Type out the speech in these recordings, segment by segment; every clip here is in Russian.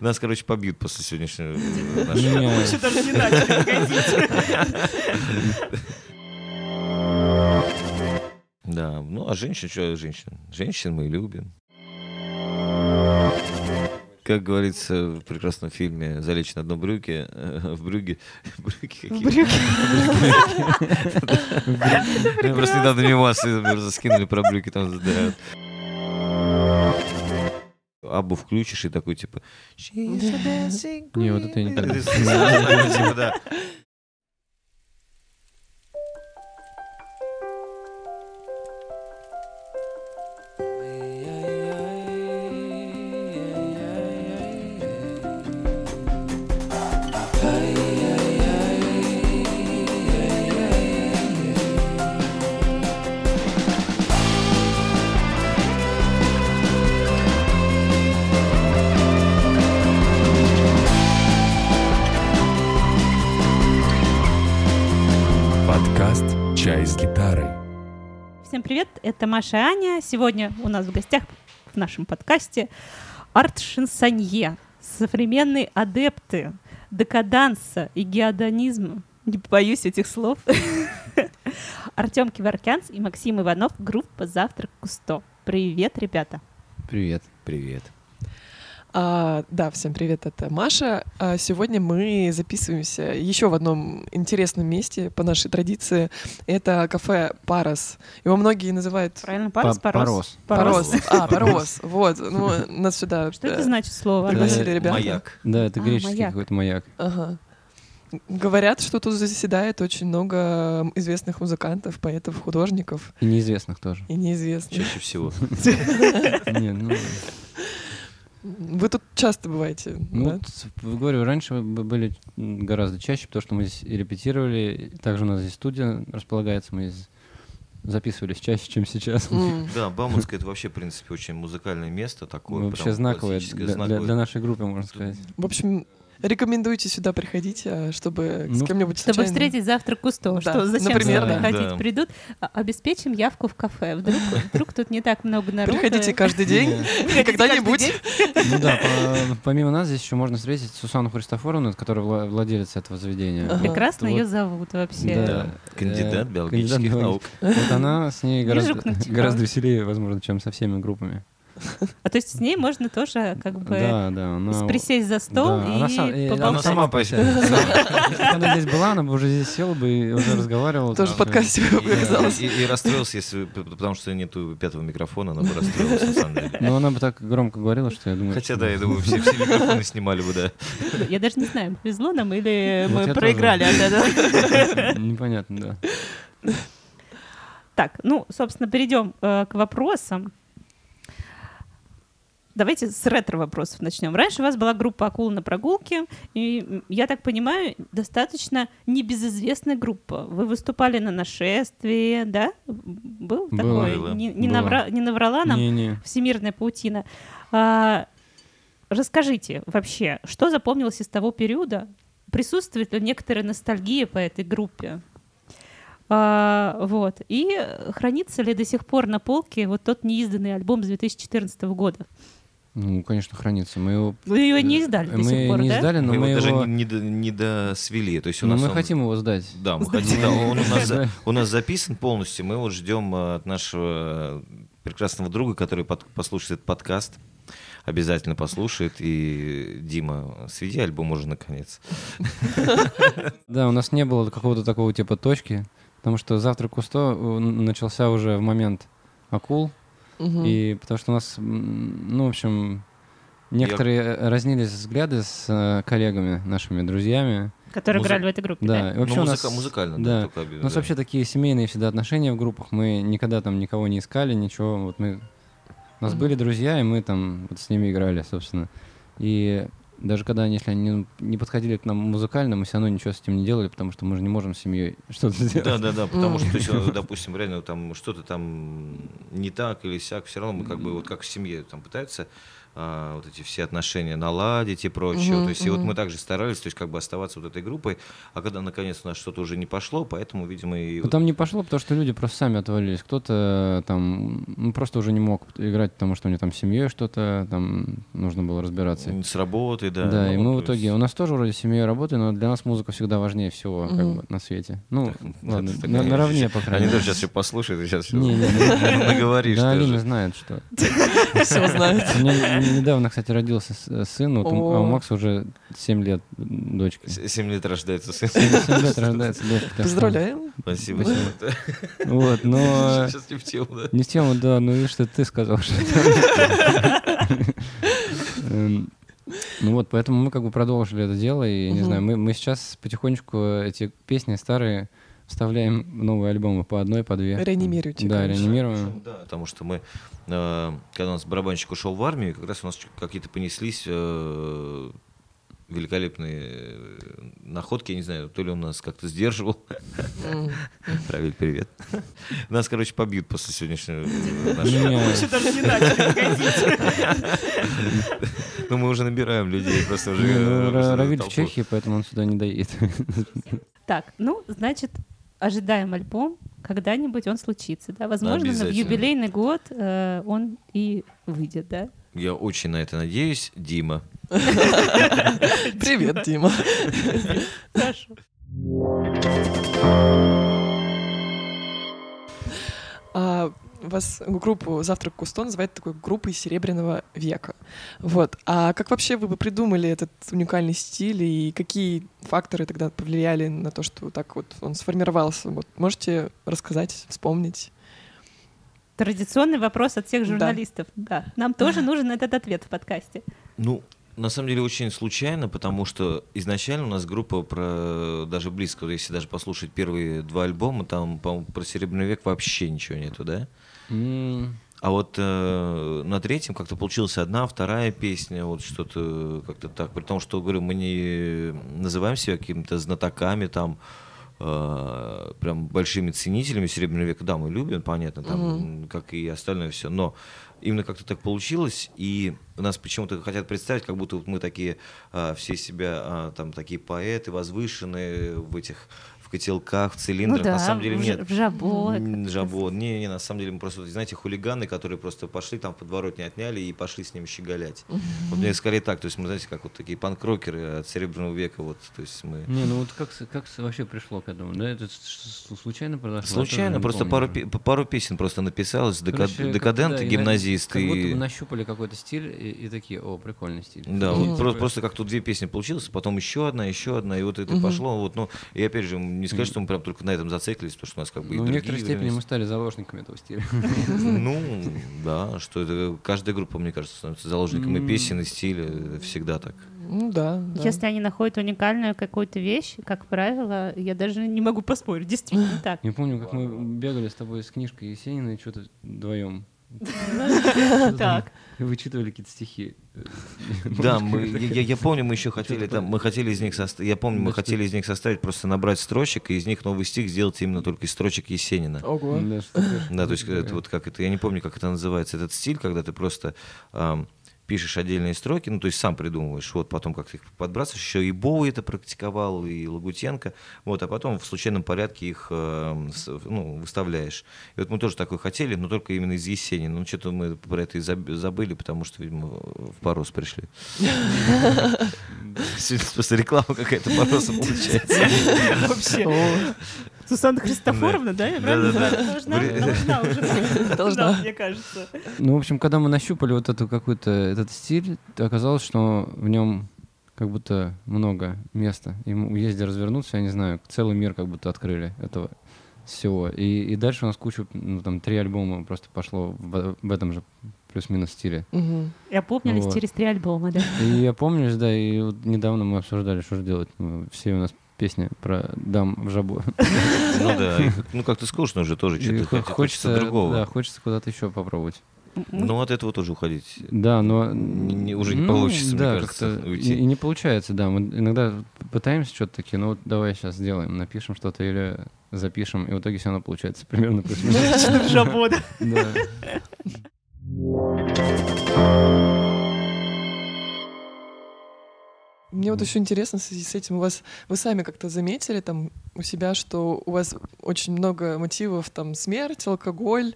Нас, короче, побьют после сегодняшнего э, нашего. Лучше даже не начали. Да, ну а женщин, что женщин? Женщин мы любим. Как говорится в прекрасном фильме «Залечь на дно брюки», э, в брюге... Брюки какие? Я Просто недавно мимо скинули про брюки, там да. Абу включишь и такой, типа... Не, вот это я не так. привет, это Маша и Аня. Сегодня у нас в гостях в нашем подкасте арт-шансонье, современные адепты декаданса и геодонизма. Не боюсь этих слов. Артем Киворкянц и Максим Иванов, группа «Завтрак Кусто». Привет, ребята. Привет. Привет. А, да, всем привет, это Маша. А, сегодня мы записываемся еще в одном интересном месте по нашей традиции. Это кафе Парос. Его многие называют Правильно, Парос. Парос. Парос. А, Парос. Вот. Ну, нас сюда Что это значит слово? пригласили ребята. Маяк. Да, это А, греческий какой-то маяк. Ага. Говорят, что тут заседает очень много известных музыкантов, поэтов, художников И неизвестных тоже. и неизвестных. Чаще всего. Ну, Вы тут часто бываете, ну, да? вот, в- говорю, раньше мы были гораздо чаще, потому что мы здесь и репетировали. Также у нас здесь студия располагается, мы здесь записывались чаще, чем сейчас. М. Да, Бауманская это вообще, в принципе, очень музыкальное место такое. Вообще прям знаковое для- знаковое. для нашей группы, можно сказать. В общем, рекомендуйте сюда приходить, а, чтобы с Ну, кем-нибудь Чтобы случайно- встретить завтрак Кусто. Да, Что, зачем например, сюда да. ходить? Да. Придут, а- обеспечим явку в кафе. Вдруг, вдруг тут не так много народу. Приходите каждый день, когда-нибудь. Ну да, по- помимо нас здесь еще можно встретить Сусану Христофоровну, которая вла- владелец этого заведения. Прекрасно ее зовут вообще. Да. Кандидат Э, биологических наук. Вот она с ней гораздо веселее, возможно, чем со всеми группами. А то есть с ней можно тоже как бы Да, да. Она, присесть за стол Да, и она са- и она поболтать. сама по себе. Если бы она здесь была, она бы уже здесь села бы и уже разговаривала. Тоже в подкасте оказалось. И, расстроился, если, потому что нету пятого микрофона, она бы расстроилась, на самом деле. Но она бы так громко говорила, что я думаю... Хотя, да, я думаю, все, микрофоны снимали бы, да. Я даже не знаю, повезло нам или мы проиграли от этого. Непонятно, да. Так, ну, собственно, перейдем э, к вопросам. Давайте с ретро-вопросов начнем. Раньше у вас была группа «Акула на прогулке», и, я так понимаю, достаточно небезызвестная группа. Вы выступали на нашествии, да? Был Было. такой? Было. Не, не Было. навра- не наврала нам Не-не. всемирная паутина. А, расскажите вообще, что запомнилось из того периода? Присутствует ли некоторая ностальгия по этой группе? А, вот. И хранится ли до сих пор на полке вот тот неизданный альбом с 2014 года? Ну, конечно, хранится. Мы его... Вы его не издали до мы сих пор, не да? издали, но мы мы его даже его... не, не до- не досвели. То есть у Но нас мы он- хотим его сдать. Да, мы хотим, да, он у нас, у нас записан полностью. Мы вот ждем э, от нашего прекрасного друга, который под- послушает этот подкаст. Обязательно послушает. И Дима, сведи альбом уже наконец. Да, у нас не было какого-то такого типа точки, потому что завтрак Кусто начался уже в момент акул, И потому что у нас, ну, в общем, некоторые э, разнились взгляды с э, коллегами, нашими друзьями. Которые Музы- играли в этой группе, Да, да? и вообще ну, у музыка- нас... музыкально, да. да, только обе- У нас да. вообще такие семейные всегда отношения в группах. Мы никогда там никого не искали, ничего. Вот мы... У нас Мгм. были друзья, и мы там вот с ними играли, собственно. И даже когда они, если они не подходили к нам музыкально, мы все равно ничего с этим не делали, потому что мы же не можем с семьей что-то сделать. Да, да, да, потому что, э, допустим, реально там что-то там не так или сяк, все равно мы как бы вот как в семье там пытаются а, вот эти все отношения наладить и прочее. Мгм, то есть, и вот мы также старались, то есть, как бы оставаться вот этой группой, а когда наконец у нас что-то уже не пошло, поэтому, видимо, и... Ну, там не пошло, потому что люди просто сами отвалились. Кто-то там ну, просто уже не мог играть, потому что у него там с семьей что-то, там нужно было разбираться. с работы, да. Да, и ну, мы то в итоге, есть- у нас тоже вроде с семьей работы, но для нас музыка всегда важнее всего как Мгм. бы, на свете. Ну, ладно, это, на- конечно, наравне, по крайней Они мере. тоже сейчас все послушают и сейчас не. наговоришь. Да. Алина знает, что. Все знают. Меня недавно, кстати, родился с- сын, вот а у О. Макса уже 7 лет дочка. С- Семь лет рождается сын. 7 лет рождается дочка. Поздравляем. Спасибо. Вот, но... Сейчас не в тему, да. Не в тему, да, ну видишь, что ты сказал, что Эм, Ну вот, поэтому мы как бы продолжили это дело, и, не знаю, мы, мы сейчас потихонечку эти песни старые вставляем новые альбомы по одной, по две. Реанимируете, Да, конечно. реанимируем. Да, потому что мы, э, когда у нас барабанщик ушел в армию, как раз у нас какие-то понеслись э, великолепные э, находки, я не знаю, то ли он нас как-то сдерживал. М. Равиль, привет. Нас, короче, побьют после сегодняшнего нашего. Ну, мы уже набираем людей, просто уже... ну, Равиль в. Чехии, поэтому он сюда не доедет. Так, ну, значит, ожидаем альбом. Когда-нибудь он случится, да? Возможно, в юбилейный год э, он и выйдет, да? Я очень на это надеюсь. Дима. Привет, Дима. Хорошо. Вас группу «Завтрак Кусто» называют такой группой серебряного века. Вот. А как вообще вы бы придумали этот уникальный стиль и какие факторы тогда повлияли на то, что так вот он сформировался? Вот можете рассказать, вспомнить? Традиционный вопрос от всех Да. журналистов. Да. Нам тоже нужен этот ответ в подкасте. Ну, на самом деле очень случайно, потому что изначально у нас группа про даже близко, если даже послушать первые два альбома, там, по-моему, про Серебряный век вообще ничего нету, да? А вот э, на третьем как-то получилась одна, вторая песня, вот что-то как-то так. При том, что, говорю, мы не называем себя какими-то знатоками, там, э, прям большими ценителями Серебряного века. Да, мы любим, понятно, там, как и остальное все, но именно как-то так получилось, и нас почему-то хотят представить, как будто вот мы такие, а, все себя, а, там, такие поэты возвышенные в этих в котелках, в цилиндрах. ну да, на самом деле в, нет. в жабо. Жабо. Не, не, на самом деле мы просто, знаете, хулиганы, которые просто пошли там в подворотне отняли и пошли с ними щеголять. Вот мне скорее так, то есть мы, знаете, как вот такие панк-рокеры от Серебряного века, вот, то есть мы... Не, ну вот как, как вообще пришло к этому? Да, это случайно произошло? Случайно, просто помню пару, пару песен просто написалось, Короче, как- декаденты, да, гимназисты. Как будто бы нащупали какой-то стиль и, и такие, о, прикольный стиль. Да, Мгм. вот про- просто как тут две песни получилось, потом еще одна, еще одна, и вот это Мгм. пошло. Вот, ну, и опять же, не сказать, что мы прям только на этом зациклились, потому что у нас как бы и Ну, в другие некоторой степени мы стали заложниками этого стиля. Ну, да, что это каждая группа, мне кажется, становится заложником и песен, и стиля. Всегда так. Ну да, да. Если они находят уникальную какую-то вещь, как правило, я даже не могу поспорить, действительно так. Не помню, как мы бегали с тобой с книжкой Есенина и что-то вдвоем. Так. Вычитывали какие-то стихи. Да, мы, я, помню, мы еще хотели там, мы хотели из них составить, я помню, мы хотели из них составить просто набрать строчек и из них новый стих сделать именно только из строчек Есенина. Ого. Да, что такое? Да, то есть это вот как это, я не помню, как это называется, этот стиль, когда ты просто пишешь отдельные строки, ну то есть сам придумываешь, вот потом как-то их подбрасываешь, еще и Боуи это практиковал, и Лагутенко, вот, а потом в случайном порядке их с- ну, выставляешь. И вот мы тоже такое хотели, но только именно из Есенина. Ну что-то мы про это и заб- забыли, потому что, видимо, в Порос пришли. Просто реклама какая-то Пороса получается. Вообще. Сусанна Христофоровна, да? Я правильно? Должна, уже. Должна. Мне кажется. Ну, в общем, когда мы нащупали вот эту какую-то этот стиль, оказалось, что в нем как будто много места. Мы ездили развернуться, я не знаю, целый мир как будто открыли этого всего. И, и дальше у нас куча, ну, там, три альбома просто пошло в, в этом же плюс-минус стиле. мгм. И опомнились Вот. через три альбома, да? И я помню, да, и вот недавно мы обсуждали, что же делать. Ну, Все у нас песни про дам в жабо. Ну да, ну как ты скучно уже тоже, что-то хо- хочется, хочется другого. Да, хочется куда-то еще попробовать. Ну от этого тоже уходить. Да, но... Не- уже не ну, получится, мне да, кажется, как-то уйти. И, и не получается, да. Мы иногда пытаемся что-то такие, ну вот давай сейчас сделаем, напишем что-то или запишем, и в итоге все равно получается примерно плюс-минус. Да. Мне вот еще интересно в связи с этим, у вас вы сами как-то заметили там у себя, что у вас очень много мотивов там смерть, алкоголь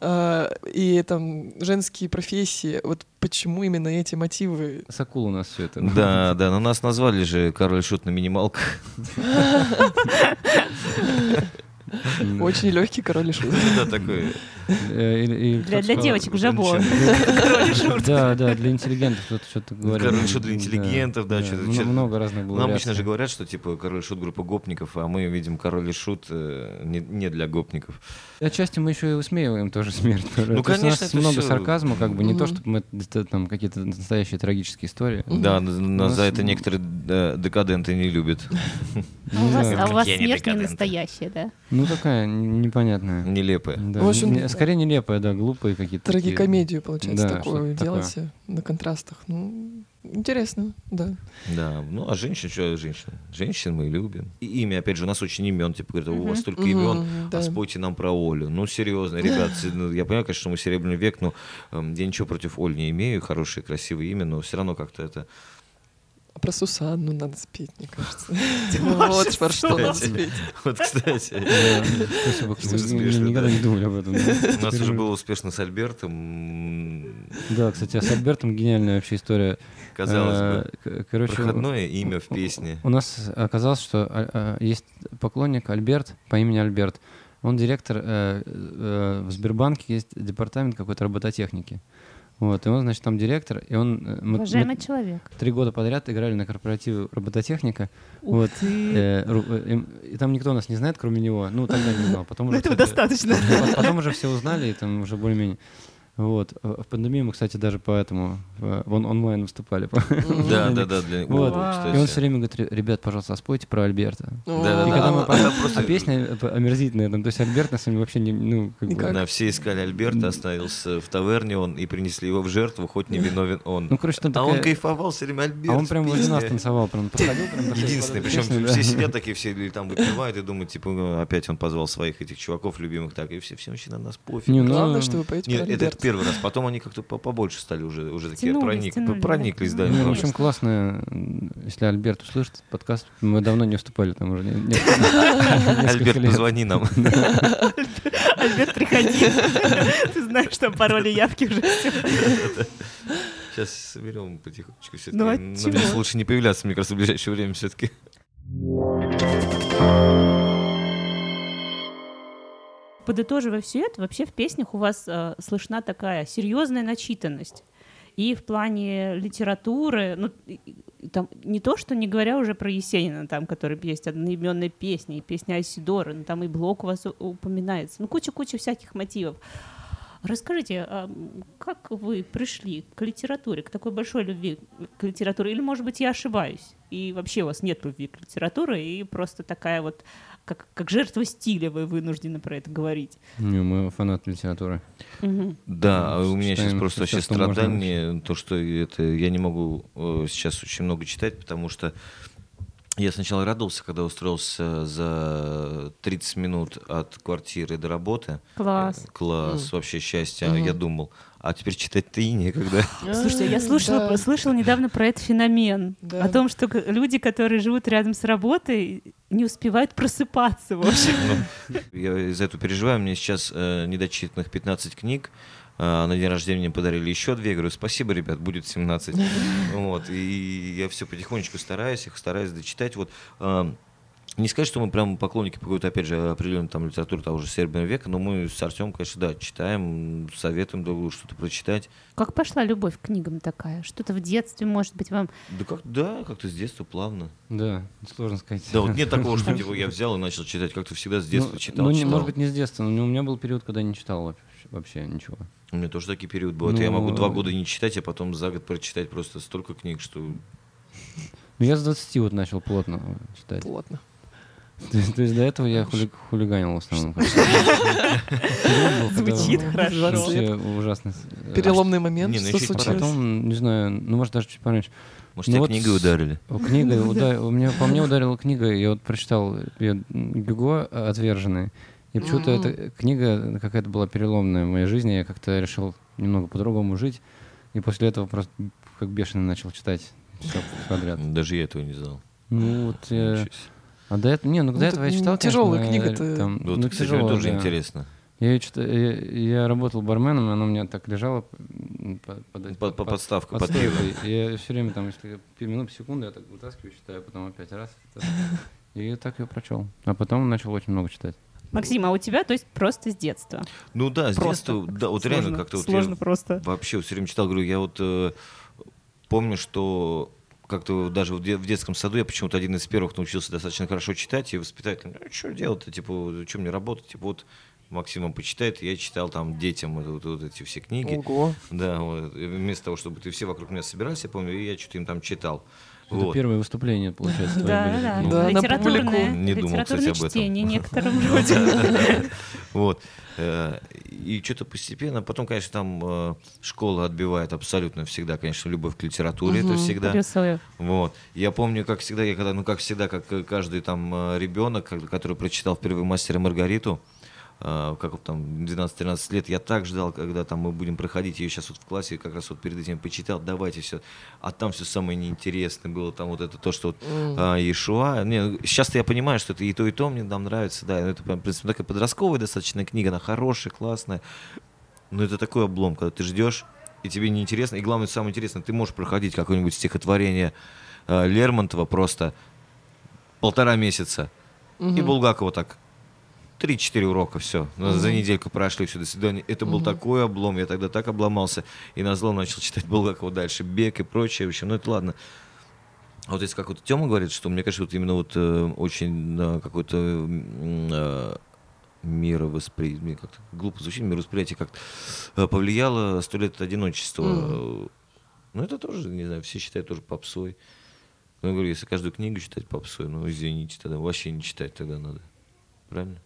э, и там женские профессии. Вот почему именно эти мотивы? Сакул у нас все это. Да, да, но нас назвали же король шут на минималках. Очень легкий король и шут. Да, такой. Э, Для, для девочек жабо. Король. Да, да, для интеллигентов кто-то что-то говорил. Король и шут для интеллигентов, да, что-то- Мно- что-то- Много разных было. Ну, обычно же говорят, что типа король и шут группа гопников, а мы видим король и шут э, не, для гопников. Отчасти мы еще и высмеиваем тоже смерть. То есть у нас конечно, много сарказма, как бы не то, чтобы мы там какие-то настоящие трагические истории. Да, нас- за это некоторые э, декаденты не любят. А у вас, Да. а у вас смерть не настоящая, да? Ну такая непонятная. Нелепые. Да, В общем, не- скорее нелепая, да, глупые какие-то. такие. Трагикомедию, получается, Да, такую делаете на контрастах. Ну, интересно, да. Да, ну а женщин, что женщин? Женщин мы любим. И имя, опять же, у нас очень имен, типа, говорят, у вас столько имен, а спойте нам про Олю. Ну, серьезно, ребят, ну, я понимаю, конечно, что мы серебряный век, но эм, я ничего против Оль не имею, хорошее, красивое имя, но все равно как-то это... А про Сусанну надо спеть, мне кажется. Вот про что надо спеть. Вот, кстати, Никогда да. не думали об этом. у нас уже было успешно с Альбертом, Да, кстати, а с Альбертом гениальная вообще история. казалось Э, бы, проходное имя в песне. У нас оказалось, что а, есть поклонник Альберт по имени Альберт. Он директор э, э, в Сбербанке, есть департамент какой-то робототехники. Вот, и он, значит, там директор, и он... э, мы- Уважаемый мы человек. три года подряд играли на корпоративе робототехника. Ух Вот, ты. э, э, и там никто нас не знает, кроме него. Ну, тогда не знал. Потом Ну, уже, этого достаточно. Потом- Потом уже все узнали, и там уже более-менее. Вот. В пандемию мы, кстати, даже поэтому в он- онлайн выступали. Да, да, да, для Вот. О, И он все время говорит, «Ре- ребят, пожалуйста, спойте про Альберта. Да, да, а- песня э, омерзительная, там, то есть Альберт на самом деле вообще не, ну, как бы. Да, все искали Альберта, остановился в таверне он и принесли его в жертву, хоть не виновен он. ну, короче, там а он кайфовал все время Альберт. А он прям возле нас танцевал, прям подходил, Единственный, причем песню, все да. сидят такие, все или там выпивают и думают, типа, ну, опять он позвал своих этих чуваков любимых, так, и все, все вообще на нас пофиг. Не, ну, Главное, что вы поете про Альберта. Первый раз. Потом они как-то по- побольше стали уже, уже такие Тянулись, проник- тянулись, да. прониклись, да. Ну, ну, в общем, классно, если Альберт услышит подкаст. Мы давно не выступали там уже. Альберт, позвони нам. Альберт, приходи. Ты знаешь, что пароли явки уже. Сейчас соберем потихонечку все-таки. Ну, а Нам здесь лучше не появляться, мне кажется, в ближайшее время все-таки. Подытоживая все это, вообще в песнях у вас э, слышна такая серьезная начитанность. И в плане литературы, ну, там не то, что не говоря уже про Есенина, там, который есть одноименные песни, и песня Айсидора, ну, там и Блок у вас упоминается, ну, куча-куча всяких мотивов. Расскажите, а как вы пришли к литературе, к такой большой любви к литературе? Или, может быть, я ошибаюсь? И вообще у вас нет любви к литературе, и просто такая вот, как, как жертва стиля вы вынуждены про это говорить. Не, мы фанаты литературы. Мгм. Да, а у меня сейчас просто вообще страдание, то, что это я не могу э, сейчас очень много читать, потому что я сначала радовался, когда устроился за 30 минут от квартиры до работы. Класс. Э, Класс, Мгм. вообще счастье. Мгм. Я думал, а теперь читать-то и некогда. Слушайте, я А, слушала, да. слышала недавно про этот феномен. Да. О том, что люди, которые живут рядом с работой, не успевают просыпаться, в общем. Ну, Я из-за этого переживаю. Мне сейчас э, недочитанных 15 книг. А, на день рождения мне подарили еще две. Говорю, спасибо, ребят, будет 17. Вот. И я все потихонечку стараюсь, их стараюсь дочитать. Вот. а, Не сказать, что мы прям поклонники какой-то, опять же, определенной там литературы того же Сербного века, но мы с Артем, конечно, да, читаем, советуем друг другу что-то прочитать. Как пошла любовь к книгам такая? Что-то в детстве, может быть, вам... Да, как, да, как-то с детства плавно. Да, сложно сказать. Да, вот нет такого, что типа, я взял и начал читать, как-то всегда с детства Ну, читал. Ну, не- читал. может быть, не с детства, но у меня был период, когда я не читал вообще, вообще ничего. У меня тоже такие периоды бывают. Я могу Ну, два года не читать, а потом за год прочитать просто столько книг, что... Ну, я с 20 вот начал плотно читать. Плотно. То есть, то есть до этого я хули- хулиганил в основном. Период Звучит хорошо. Вообще ужасно. Переломный момент, Не, ну что потом, не знаю, ну, может, даже чуть пораньше. Может, Ну тебя вот книгой ударили? Уда- у меня, по мне ударила книга, я вот прочитал ее Гюго «Отверженные». И почему-то Мгм. эта книга какая-то была переломная в моей жизни. Я как-то решил немного по-другому жить. И после этого просто как бешеный начал читать все подряд. Даже я этого не знал. Ну вот, э, себе. а до этого, не, ну до Ну, этого я читал, тяжелая конечно, книга-то. там, Вот, ну, кстати, тяжело, мне тоже да. интересно. Я, её читаю- я, я работал барменом, и она у меня так лежала под, под, По, по подставку, под под пиво. Я все время там, если минут секунду, я так вытаскиваю, читаю, потом опять раз. И так я прочел. А потом начал очень много читать. Максим, а у тебя, то есть, просто с детства? Ну да, с Просто. детства, да, вот Сложно, реально как-то вот Сложно я просто. вообще все время читал, говорю, я вот э, помню, что как-то даже в, де- в детском саду я почему-то один из первых научился достаточно хорошо читать, и воспитатель, ну что делать-то, типа, что мне работать, типа, вот Максимом почитает, я читал там детям вот, вот- эти все книги. Ого. Да, вот, вместо того, чтобы ты все вокруг меня собирались, я помню, и я что-то им там читал. Это Вот. первое выступление, получается, твое Да, да, Ну, Да, на Литературное. Не думал, кстати, литературное об этом. чтение некоторым людям. Вот. Э, И что-то постепенно. Потом, конечно, там э, школа отбивает абсолютно всегда, конечно, любовь к литературе. Это всегда. Вот. Я помню, как всегда, я когда, ну, как всегда, как э, каждый там ребенок, который прочитал впервые «Мастера Маргариту», как вот там 12-13 лет, я так ждал, когда там мы будем проходить ее сейчас вот в классе, как раз вот перед этим почитал, давайте все. А там все самое неинтересное было, там вот это то, что вот а, Иешуа. Не, сейчас я понимаю, что это и то, и то мне нам нравится, да. Это, в принципе, такая подростковая достаточно книга, она хорошая, классная. Но это такой облом, когда ты ждешь, и тебе неинтересно. И главное, самое интересное, ты можешь проходить какое-нибудь стихотворение э, Лермонтова просто полтора месяца. И Булгакова так 3-4 урока, все. За недельку прошли, все, до свидания. Это был такой облом, я тогда так обломался. И на зло начал читать Булгакова дальше, Бег и прочее. В общем, ну это ладно. А вот если как вот Тёма говорит, что мне кажется, вот именно вот э, очень э, какой-то э, мировосприятие, как-то глупо звучит, мировосприятие как-то э, повлияло сто лет одиночества. Э, Ну это тоже, не знаю, все считают тоже попсой. Ну, я говорю, если каждую книгу читать попсой, ну извините, тогда вообще не читать тогда надо. Правильно?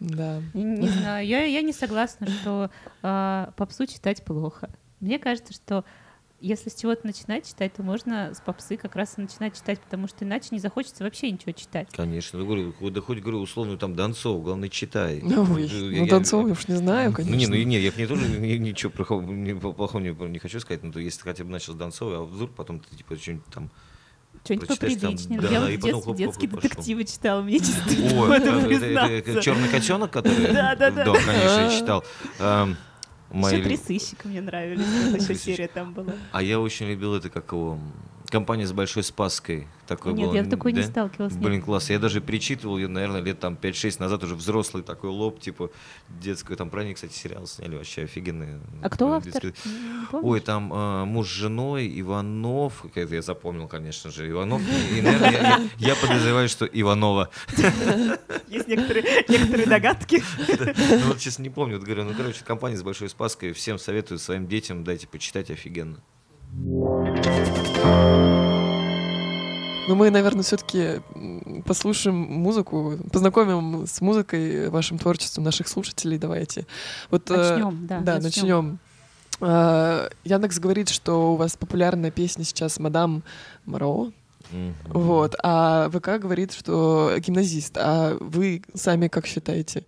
Да. Не, не знаю, я, я не согласна, что а, попсу читать плохо. Мне кажется, что если с чего-то начинать читать, то можно с попсы как раз и начинать читать, потому что иначе не захочется вообще ничего читать. Конечно. Ну, говорю, да хоть, говорю, условную там Донцов, главное, читай. Ой, Вот, э, я- ну, я- Донцова я уж не знаю, Ну, не, конечно. ну, и не, я к ней тоже ни- ничего плохого не, плохого не, не хочу сказать, но то если ты хотя бы начал с Донцова, а вдруг потом ты типа что-нибудь там... Что-нибудь поприличнее. да, я в детстве детские детективы читала, мне чисто этом это, признаться. черный котенок, который... Да, да, да. конечно, я читал. Еще три сыщика мне нравились. Еще серия там была. А я очень любил это, как его... Компания с большой спаской. Такой Нет, был, я в такой не да? сталкивалась. нет. Блин, класс. Я даже перечитывал, я, наверное, лет там 5-6 назад уже взрослый такой лоб, типа детскую. Там про них, кстати, сериал сняли вообще офигенные. А кто автор? Не помнишь? Ой, там э, муж с женой, Иванов, это я запомнил, конечно же, Иванов. И, наверное, я, подозреваю, что Иванова. Есть некоторые, некоторые догадки. Ну вот сейчас не помню, вот говорю, ну короче, компания с большой спаской, всем советую своим детям, дайте почитать офигенно. Ну, мы, наверное, все-таки послушаем музыку, познакомим с музыкой, вашим творчеством наших слушателей. Давайте. Вот, э, Начнем, да. Да, начнем. А, Яндекс говорит, что у вас популярная песня сейчас «Мадам Моро». Вот. А ВК говорит, что гимназист. А вы сами как считаете?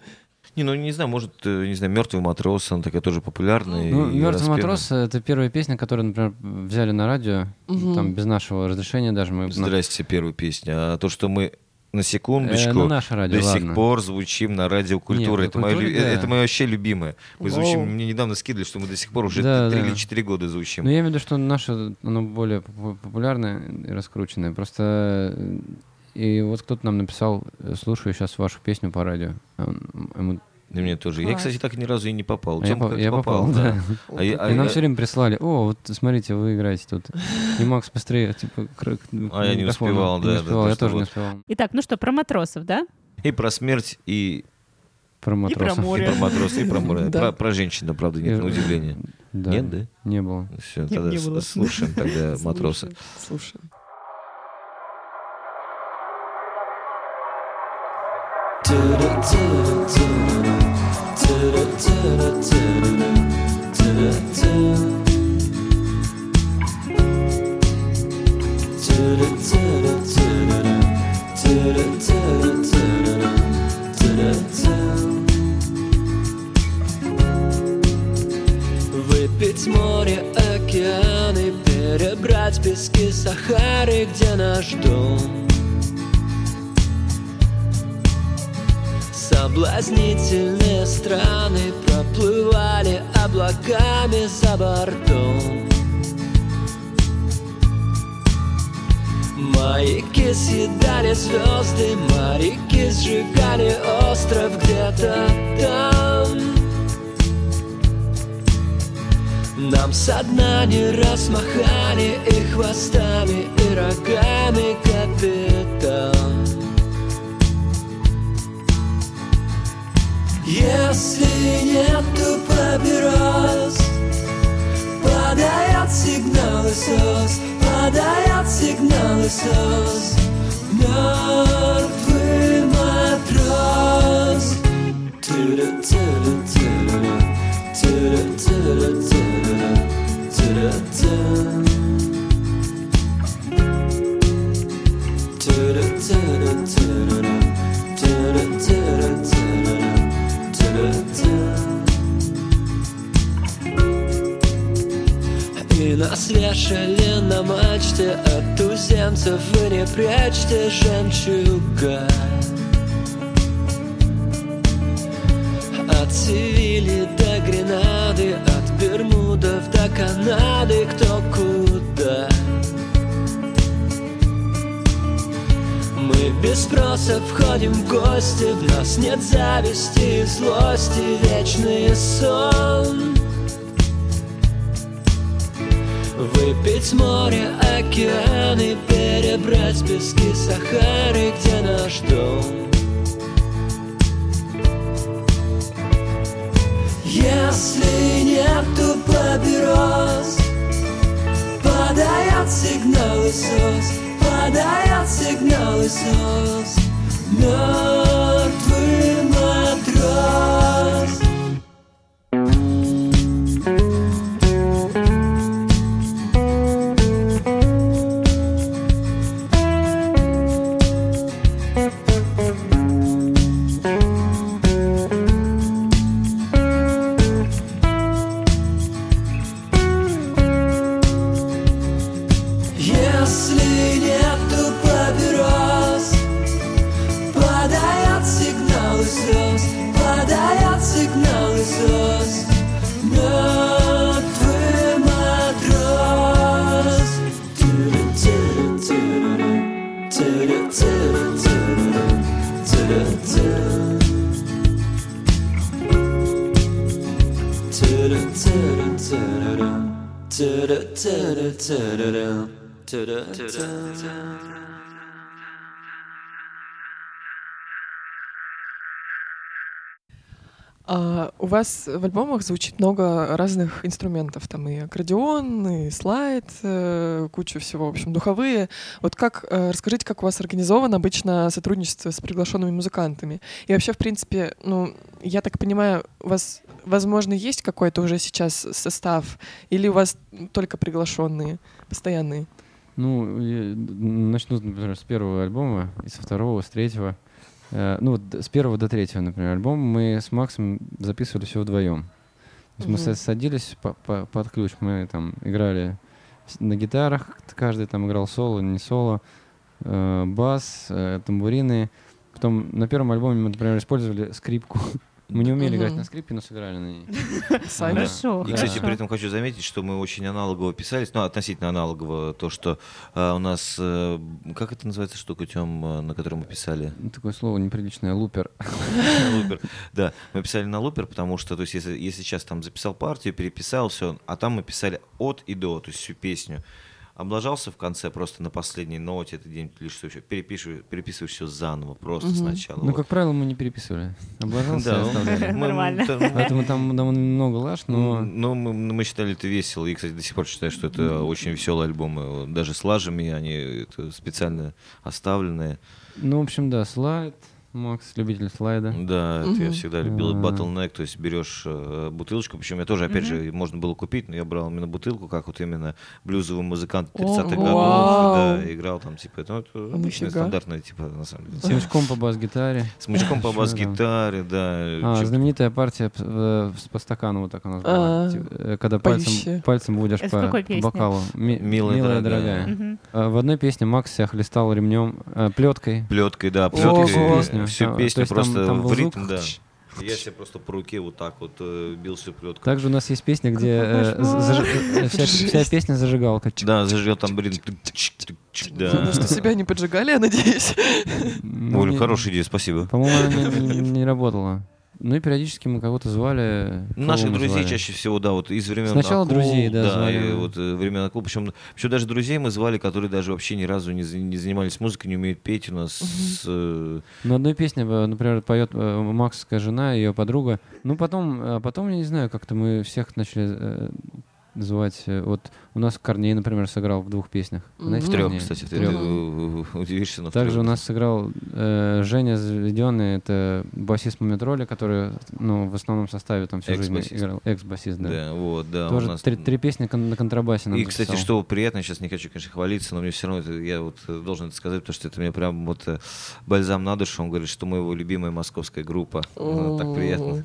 Не, ну не знаю, может, э, не знаю, мертвый матрос, она такая тоже популярная. Ну, Мертвый матрос это первая песня, которую, например, взяли на радио, Мгм. там без нашего разрешения даже мы. Здрасте, первая песня. А то, что мы на секундочку Э, на наше радио, до сих ладно. пор звучим на радио Культура. Нет, это, мое, «Культуре», да. это мое вообще любимое. Мы Вау. звучим, мне недавно скидывали, что мы до сих пор уже Да, 3 да. или 4 года звучим. Ну, я имею в виду, что наше, оно более попу- популярное и раскрученное. Просто э, и вот кто-то нам написал, э, слушаю сейчас вашу песню по радио. А Ему, И мне тоже. Я, Класс. кстати, так ни разу и не попал. а я, по- я попал, да. А я- а и нам я- все время прислали, о, вот смотрите, вы играете тут. И Макс быстрее, типа, к- к А я не успевал, Не да, да, успевал, то, я что тоже не вот. успевал. Итак, ну что, про матросов, да? И про смерть, и, Про И про матросов. море. и про матроса, и про море. Да. Про, про женщину, правда, нет, на И- удивление. Да. Нет, да? Не было. Все, Не- тогда не слушаем тогда матроса. Слушай. Выпить море, океаны, перебрать пески Сахары, где наш дом Соблазнительные страны проплывали облаками за бортом. Маяки съедали звезды, моряки сжигали остров где-то там. Нам со дна не раз махали и хвостами, и рогами капитан Если нету папирос Подает сигналы СОС Подает сигналы СОС Мертвый матрос Ту-ду-ту-ду-ту-ду. Ту-ду-ту-ду-ту-ду. Туземцев вы не прячьте жемчуга. От Севили до Гренады От Бермудов до Канады Кто куда. Мы без спроса входим в гости В нас нет зависти и злости Вечный сон. Выпить море, океаны Перебрать пески Сахары Где наш дом. Если нету папирос Подает сигналы СОС Подает сигналы СОС Мертвый А, у вас в альбомах звучит много разных инструментов. Там и аккордеон, и слайд, э, куча всего, в общем, духовые. Вот как, э, расскажите, как у вас организовано обычно сотрудничество с приглашенными музыкантами? И вообще, в принципе, ну, я так понимаю, у вас, возможно, есть какой-то уже сейчас состав? Или у вас только приглашенные, постоянные? Ну, начну, например, с первого альбома, и со второго, с третьего. Э, Ну, вот с первого до третьего, например, альбом мы с Максом записывали все вдвоем. То есть мы Мгм. са- садились по- по- под ключ, мы там играли на гитарах, каждый там играл соло, не соло, э, бас, э, тамбурины. Потом на первом альбоме мы, например, использовали скрипку. Мы не умели играть Мгм. на скрипке, но сыграли на ней. Сами? Хорошо, И, кстати, при этом хочу заметить, что мы очень аналогово писались, ну, относительно аналогово, то, что э, у нас, э, как это называется штука, Тем, э, на которой мы писали? Ну, Такое слово неприличное, лупер. лупер. Да, мы писали на лупер, потому что, то есть, если сейчас там записал партию, переписал все, а там мы писали от и до, то есть всю песню. Облажался в конце просто на последней ноте, это день лишь все перепишешь, переписываешь все заново, просто Мгм. сначала. Ну, вот. как правило, мы не переписывали. Облажался Да, ну, Нормально. там- Поэтому там довольно много лаж, но... Ну, мы, считали это весело. И, кстати, до сих пор считаю, что это очень веселый альбом. Даже с лажами они специально оставленные. Ну, в общем, да, слайд, Макс, любитель слайда. Да, это я Мгм. всегда любил А. Bottleneck, то есть берешь э, бутылочку, причем я тоже, опять Мгм. же, можно было купить, но я брал именно бутылку, как вот именно блюзовый музыкант О, 30-х вау. годов, да, играл там, типа, это, ну, это обычная, стандартная, типа, на самом деле. С мячком по бас-гитаре. С мужиком по бас-гитаре, да. А, знаменитая партия э, по стакану вот так у нас была. Э, Когда пальцем, пальцем будешь по, бокалу. Ми- Милая дорогая. А, В одной песне Макс себя хлестал ремнем, плеткой. Плеткой, да, плеткой. Песню. Всю А, песню там- просто там был в звук. ритм, да. Я себе просто по руке вот так вот э, бил всю плетку. Также у нас есть песня, где э, заж- э, вся, песня зажигалка. Да, зажигал там, блин, да. Ну что, себя не поджигали, я надеюсь? Ну, не- хорошая идея, спасибо. По-моему, она не, не- не работала. Ну и периодически мы кого-то звали. кого Наших друзей звали? чаще всего, да, вот из времен Сначала акул, друзей, да, звали. и вот э, времен акул, причем, причем даже друзей мы звали, которые даже вообще ни разу не, не занимались музыкой, не умеют петь у нас. с, э, На одной песне, э, например, поет э, Максская жена, ее подруга. Ну, потом, потом, я не знаю, как-то мы всех начали звать. э, Вот у нас Корней, например, сыграл в двух песнях. Знаете, в трех, Корнея? кстати, В ты, удивишься, но в Также трёх. у нас сыграл э, Женя Заведенный, это басист Мумитроли, который ну, в основном составе там всю жизнь играл. Экс-басист, да. Да, вот, да. у Тоже нас три, три песни кон- на контрабасе нам И, кстати, записал. что приятно, сейчас не хочу, конечно, хвалиться, но мне все равно это, я вот э, должен это сказать, потому что это мне прям вот э, бальзам на душу. Он говорит, что мы его любимая московская группа. Так приятно.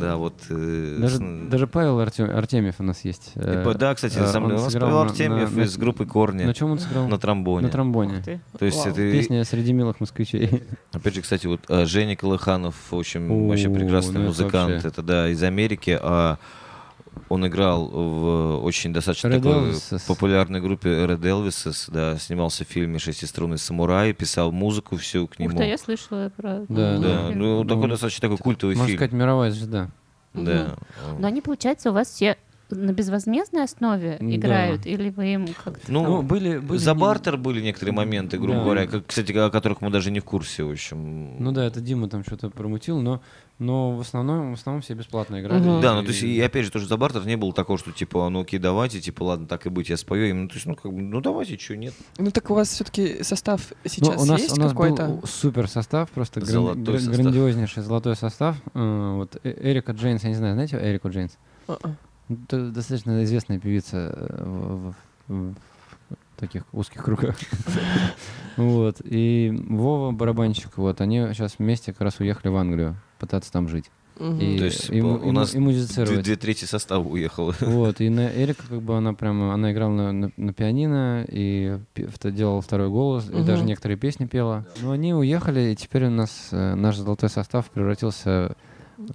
Да, вот. э, Даже, с- даже Павел Артем- Артемьев у нас есть. и э, по- да, кстати, э, сам, он у нас Павел Артемьев на- из группы Корни На чем он сыграл? на тромбоне. На тромбоне. То есть Вау. это, Песня «Среди милых москвичей». опять же, кстати, вот э, Женя Колыханов, в общем, вообще прекрасный ну музыкант. Это, да, из Америки, а он играл в очень достаточно Red такой Elvises. популярной группе Red Elvises, да, снимался в фильме «Шестиструнный самурай», писал музыку всю к Ух нему. ты, я слышала про... Да, Да, фильм. ну такой Ну, достаточно такой культовый Можно фильм. сказать, мировая звезда. Да. Но они, получается, у вас все на безвозмездной основе Да. играют? Или вы им как-то... Ну, Ну, были, были За бартер были некоторые моменты, грубо Да. говоря, как, кстати, о которых мы даже не в курсе, в общем. Ну да, это Дима там что-то промутил, но, но в основном, в основном все бесплатно играли. Мгм. Да, ну то есть, и опять же, тоже за бартер не было такого, что типа, ну окей, давайте, типа, ладно, так и быть, я спою им. Ну, то есть, ну, как бы, ну давайте, что, нет. Ну так у вас все-таки состав Ну, сейчас у нас, есть у нас какой-то? был супер состав, просто гран- Золотой гра- состав. грандиознейший золотой состав. Э, Вот Э- Эрика Джейнс, я не знаю, знаете Эрику Джейнс? А-а. Это достаточно известная певица э, в, в- в таких узких кругах. Вот. И Вова, барабанщик, вот, они сейчас вместе как раз уехали в Англию пытаться там жить. И, То есть, и, у и нас и музицировать. Две, две трети состава уехало. Вот, и на Эрика, как бы, она прямо, она играла на, на- на пианино и вт- делала второй голос, и Мгм. даже некоторые песни пела. Но они уехали, и теперь у нас э, наш золотой состав превратился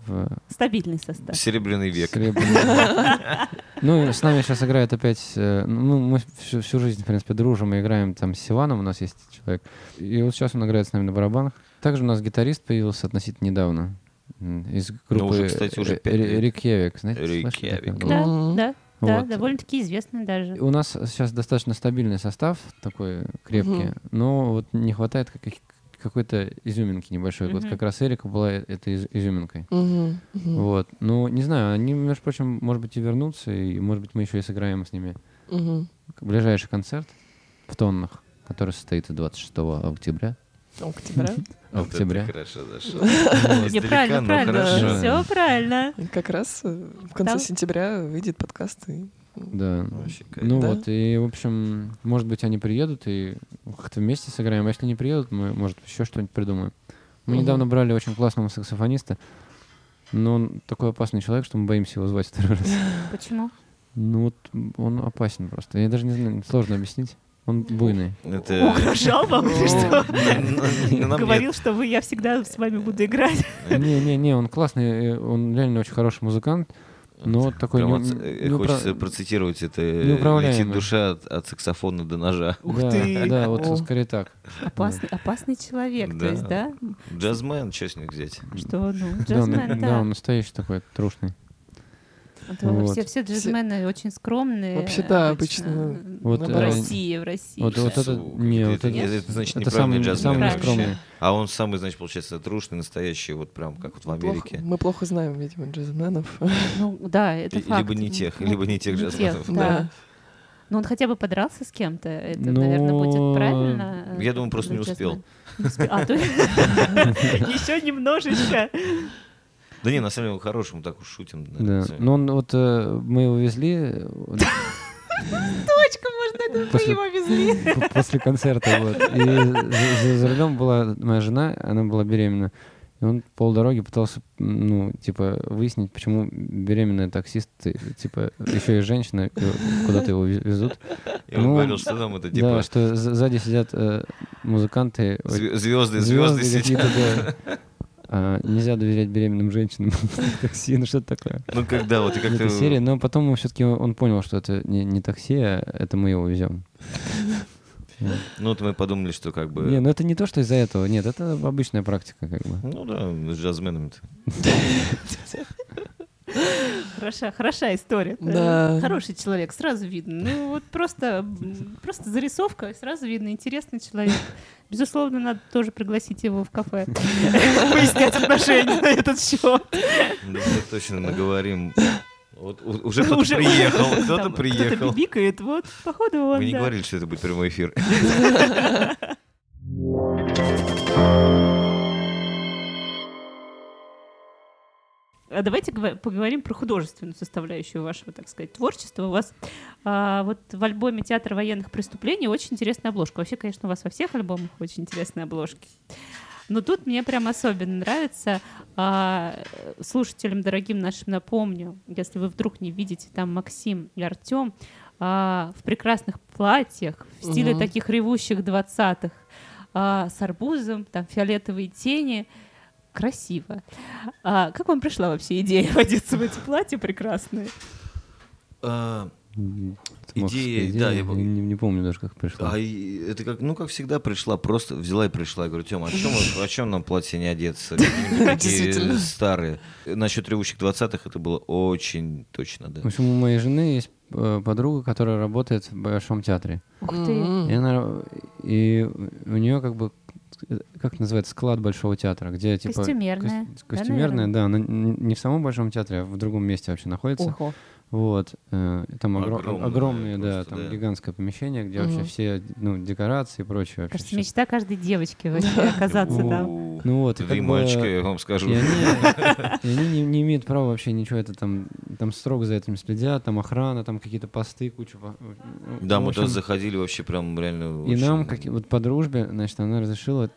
в Стабильный состав. Серебряный век. серебряный. Ну, с нами сейчас играет опять, э, ну, мы всю, всю жизнь, в принципе, дружим и играем там с Сиваном, у нас есть человек. И вот сейчас он играет с нами на барабанах. Также у нас гитарист появился относительно недавно. Из группы Ну, уже, кстати, уже. Рикьявик, знаете? Рикьявик. Да, да, да, Вот. довольно-таки известный даже. У нас сейчас достаточно стабильный состав, такой крепкий, Мгм. но вот не хватает каких- какой-то изюминки небольшой. Вот Мгм. как раз Эрика была э- этой из- изюминкой. Мгм. Мгм. Вот. Ну, не знаю, они, между прочим, может быть, и вернутся, и, может быть, мы еще и сыграем с ними Мгм. ближайший концерт в Тоннах, который состоится 26 октября. Октября. Вот Октября. хорошо зашел. Не, Издалека, правильно. Все правильно. Как раз э, в конце сентября выйдет подкаст. и- Да. Вообще. Ну Да. вот, и, в общем, может быть, они приедут и как-то вместе сыграем. А если не приедут, мы, может, еще что-нибудь придумаем. Мы Мгм. недавно брали очень классного саксофониста, но он такой опасный человек, что мы боимся его звать второй раз. Почему? Ну вот он опасен просто. Я даже не знаю, сложно объяснить. Он буйный. Это... Угрожал вам или что? Ну, Говорил, что вы, я всегда с вами буду играть. Не-не-не, он классный, э, он реально очень хороший музыкант, но вот такой Прям не- не- э, неупра- Хочется процитировать это. неуправляемый. Летит душа от, от саксофона до ножа. Ух да, ты! Да, вот О. скорее так. Опасный, опасный человек, то Да. есть, да? Джазмен, что с них взять? Что, ну, джазмен, да, да. он настоящий такой трушный. Вот. Все, все джазмены очень скромные. Вообще, да, обычно Вот, в э, России, в России. Вот, вот это, не, это- вот это, это- это значит это самый, джазмен самый вообще. нескромный. А он самый, значит, получается, трушный, настоящий, вот прям как вот в Плохо- Америке. мы плохо знаем, видимо, джазменов. Ну, да, это факт. либо не тех, Ну, либо не тех джазменов. да. Но он хотя бы подрался с кем-то. Это, Ну, наверное, будет правильно. Я думаю, просто не успел. джазмена. Не успел. А, то еще немножечко. Да не, на самом деле, мы так уж шутим. Да. Ну, он вот э, мы его везли Точка, можно это мы После- его везли. после концерта. Вот. И за, за- за рулем была моя жена, она была беременна. И он полдороги пытался, ну, типа, выяснить, почему беременная таксист, типа, еще и женщина, куда-то его вез- везут. И он ну, говорил, что там это да, типа что за- сзади сидят э, музыканты, звезды, звезды звезды сидят. какие-то, да. А, нельзя доверять беременным женщинам такси, ну что-то такое. Ну когда вот и как ты... серия, но потом все-таки он понял, что это не, не такси, а это мы его везем. Ну вот мы подумали, что как бы... Не, ну это не то, что из-за этого. Нет, это обычная практика, как бы. Ну да, с джазменами-то. Хороша, хороша история. Да. Хороший человек, сразу видно. Ну вот просто, просто зарисовка, сразу видно, интересный человек. Безусловно, надо тоже пригласить его в кафе. Выяснять отношения на этот счет. Да мы точно наговорим. Вот уже кто-то Уже- приехал, кто-то приехал. Кто-то бибикает, вот, походу он, Вы не да. говорили, что это будет прямой эфир. А давайте поговорим про художественную составляющую вашего, так сказать, творчества. У вас а, вот в альбоме «Театр военных преступлений» очень интересная обложка. Вообще, конечно, у вас во всех альбомах очень интересные обложки. Но тут мне прям особенно нравится. а, слушателям дорогим нашим напомню, если вы вдруг не видите там Максим и Артем в прекрасных платьях в стиле Мгм. таких ревущих двадцатых а, с арбузом, там фиолетовые тени. Красиво. А как вам пришла вообще идея одеться в эти платья прекрасные? А, Идея, да, я не, не помню даже, как пришла. А это как, ну, как всегда пришла, просто взяла и пришла. Я говорю, Тёма, а чем, о чем нам платье не одеться? Такие старые. Насчет ревущих двадцатых это было очень точно, да. В общем, у моей жены есть э, подруга, которая работает в Большом театре. Ух ты. И, она, и у нее как бы, как называется, склад Большого театра, где типа... Костюмерная, кос- да, Костюмерная, да, она н- не в самом Большом театре, а в другом месте вообще находится. Ого. Вот. э, Там огро- Огромное огромные, да, просто, там да. гигантское помещение, где вообще Мгм. все ну, декорации и прочее. вообще Кажется, всё. мечта каждой девочки вообще оказаться там. Ну вот, Да бы- мальчика, я вам скажу. И они, не, имеют права вообще ничего, это там, там строго за этим следят, там охрана, там какие-то посты, куча. Да, мы туда заходили вообще прям реально И нам, вот по дружбе, значит, она разрешила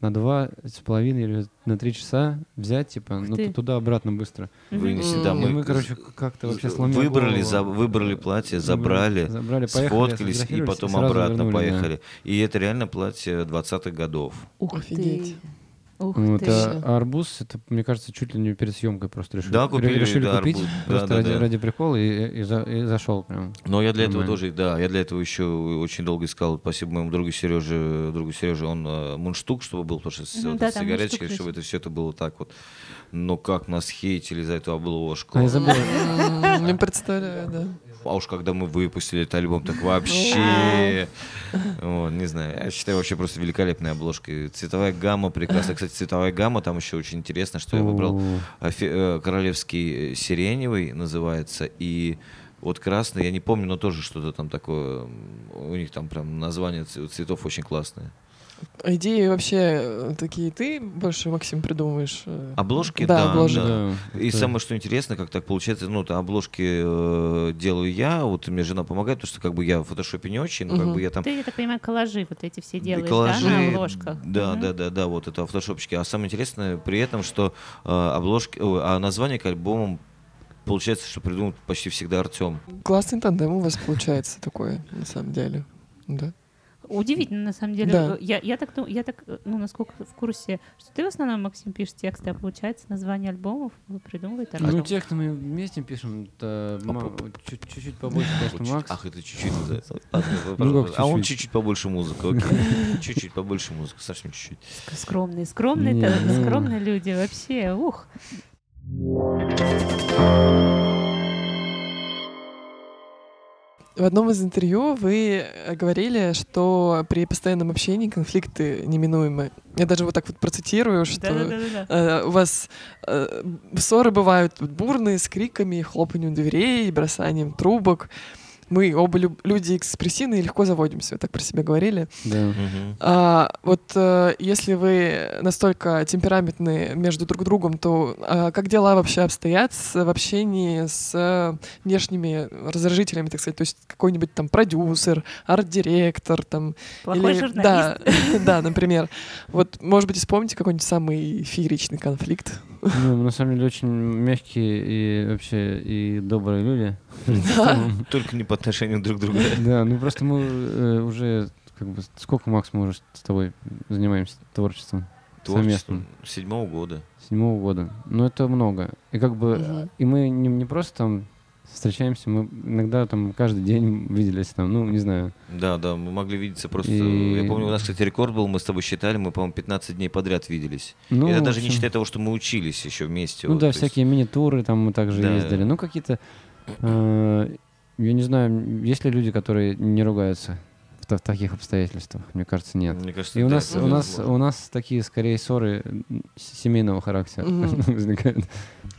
на, два с половиной или на три часа взять, типа, Ух ну ты. туда-обратно быстро. вынеси. Да, и мы, короче, как-то вообще сломили выбрали, голову. за- выбрали платье, забрали, забрали, поехали, сфоткались и потом сразу обратно вернули, да. поехали. И это реально платье 20-х годов. Ух Офигеть. ты. Ух Вот, ты. а, арбуз, это, мне кажется, чуть ли не перед съемкой просто решили. Да, купили, решили да, купить, арбуз. просто Да, да, ради, да. ради прикола и, и, за- и зашел прям. Но я для этого Нормально. тоже, да, я для этого еще очень долго искал, спасибо моему другу Сереже, другу Сереже, он э, мундштук, чтобы был, потому что с, Мгм, вот да, с сигареточкой, чтобы это все это было так вот. Но как нас хейтили за эту обложку. А я забыл. Не представляю, да. А уж когда мы выпустили этот альбом, так вообще... Вот, не знаю, я считаю вообще просто великолепная обложка. И Цветовая гамма прекрасная. Кстати, цветовая гамма, там еще очень интересно, что я выбрал фе- э, королевский э, сиреневый называется, и вот красный, я не помню, но тоже что-то там такое, у них там прям название цветов очень классные. Идеи вообще э, такие ты больше, Максим, придумываешь? э? Обложки, Да, да, обложки. да. да, И это- самое что интересно, как так получается, ну, то обложки э, делаю я, вот мне жена помогает, потому что как бы я в фотошопе не очень, но как Мгм. бы я там Ты, я так понимаю, коллажи вот эти все делаешь, коллажи, да, на обложках? Да, Мгм. да, да, да, вот это фотошопчики. А самое интересное при этом, что э, обложки, ой, а название к альбомам получается, что придумал почти всегда Артем. Классный тандем у вас получается такое, на самом деле. Да. Удивительно, на самом деле. Да. Я, я так, ну, я так, э, ну, насколько в курсе, что ты в основном, Максим, пишешь тексты, а получается название альбомов придумывает Ну, Артём. тексты мы вместе пишем, это ма- чуть- чуть-чуть побольше, конечно, Макс. Ах, это чуть-чуть Ну, А он чуть-чуть? побольше музыки, окей. Чуть-чуть побольше музыки, совсем чуть-чуть. Скромные, скромные, ну. скромные люди, вообще, ух. В одном из интервью вы э, говорили, что при постоянном общении конфликты неминуемы. Я даже вот так вот процитирую, что э, у вас э, ссоры бывают бурные, с криками, хлопанием дверей, бросанием трубок. Мы оба люб- люди экспрессивные и легко заводимся, вы так про себя говорили. Да. Мгм. А, вот э, если вы настолько темпераментны между друг другом, то а, как дела вообще обстоят с, в общении с э, внешними раздражителями, так сказать, то есть какой-нибудь там продюсер, арт-директор, там, Плохой или- журналист. Да, да, например. Вот, может быть, вспомните какой-нибудь самый фееричный конфликт. Ну, мы на самом деле очень мягкие и вообще и добрые люди. Только не по отношению друг к другу. Да, ну просто мы э, уже как бы сколько, Макс, мы уже с тобой занимаемся творчеством Творчество совместным? седьмого года. Седьмого года. Ну это много. И как бы и мы не, не просто там встречаемся, мы иногда там каждый день виделись там, ну не знаю. Да, да, мы могли видеться просто... И- Я помню, у нас, кстати, рекорд был, мы с тобой считали, мы, по-моему, 15 дней подряд виделись. Ну, И это даже не общем, считая того, что мы учились еще вместе. Ну вот, да, то есть- всякие мини-туры там мы также Да. ездили. Ну какие-то, э, я не знаю, есть ли люди, которые не ругаются в, та- в таких обстоятельствах? Мне кажется, нет. Мне кажется, И у да, нас, у нас, возможно. у нас такие скорее ссоры семейного характера возникают.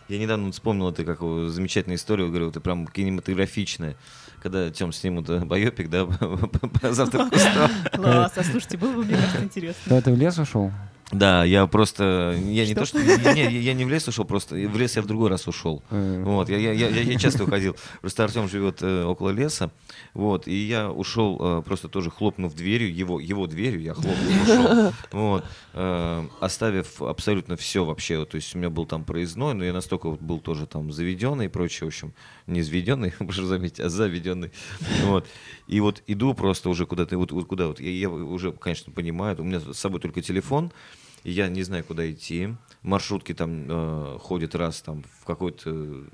Я недавно вспомнил это как замечательную историю, говорю, это прям кинематографичная. Когда Тем снимут э, байопик, да, по завтрак. Класс, а слушайте, было бы, мне кажется, интересно. Да, ты в лес ушел? Да, я просто, я не Что? то что, не, не, я не в лес ушел, просто в лес я в другой раз ушел. Э, Вот, я, я, я, я- я часто уходил. Просто Артем живет э, около леса, вот, и я ушел э, просто тоже хлопнув дверью, его, его дверью, я хлопнул, ушел, вот, э, оставив абсолютно все вообще, вот, то есть у меня был там проездной, но я настолько вот был тоже там заведенный и прочее, в общем, не заведенный, прошу заметить, а заведенный, вот, и вот иду просто уже куда-то, вот, вот куда вот, я, я уже, конечно, понимаю, у меня с собой только телефон, я не знаю, куда идти. Маршрутки там э, ходят раз там в какой-то э,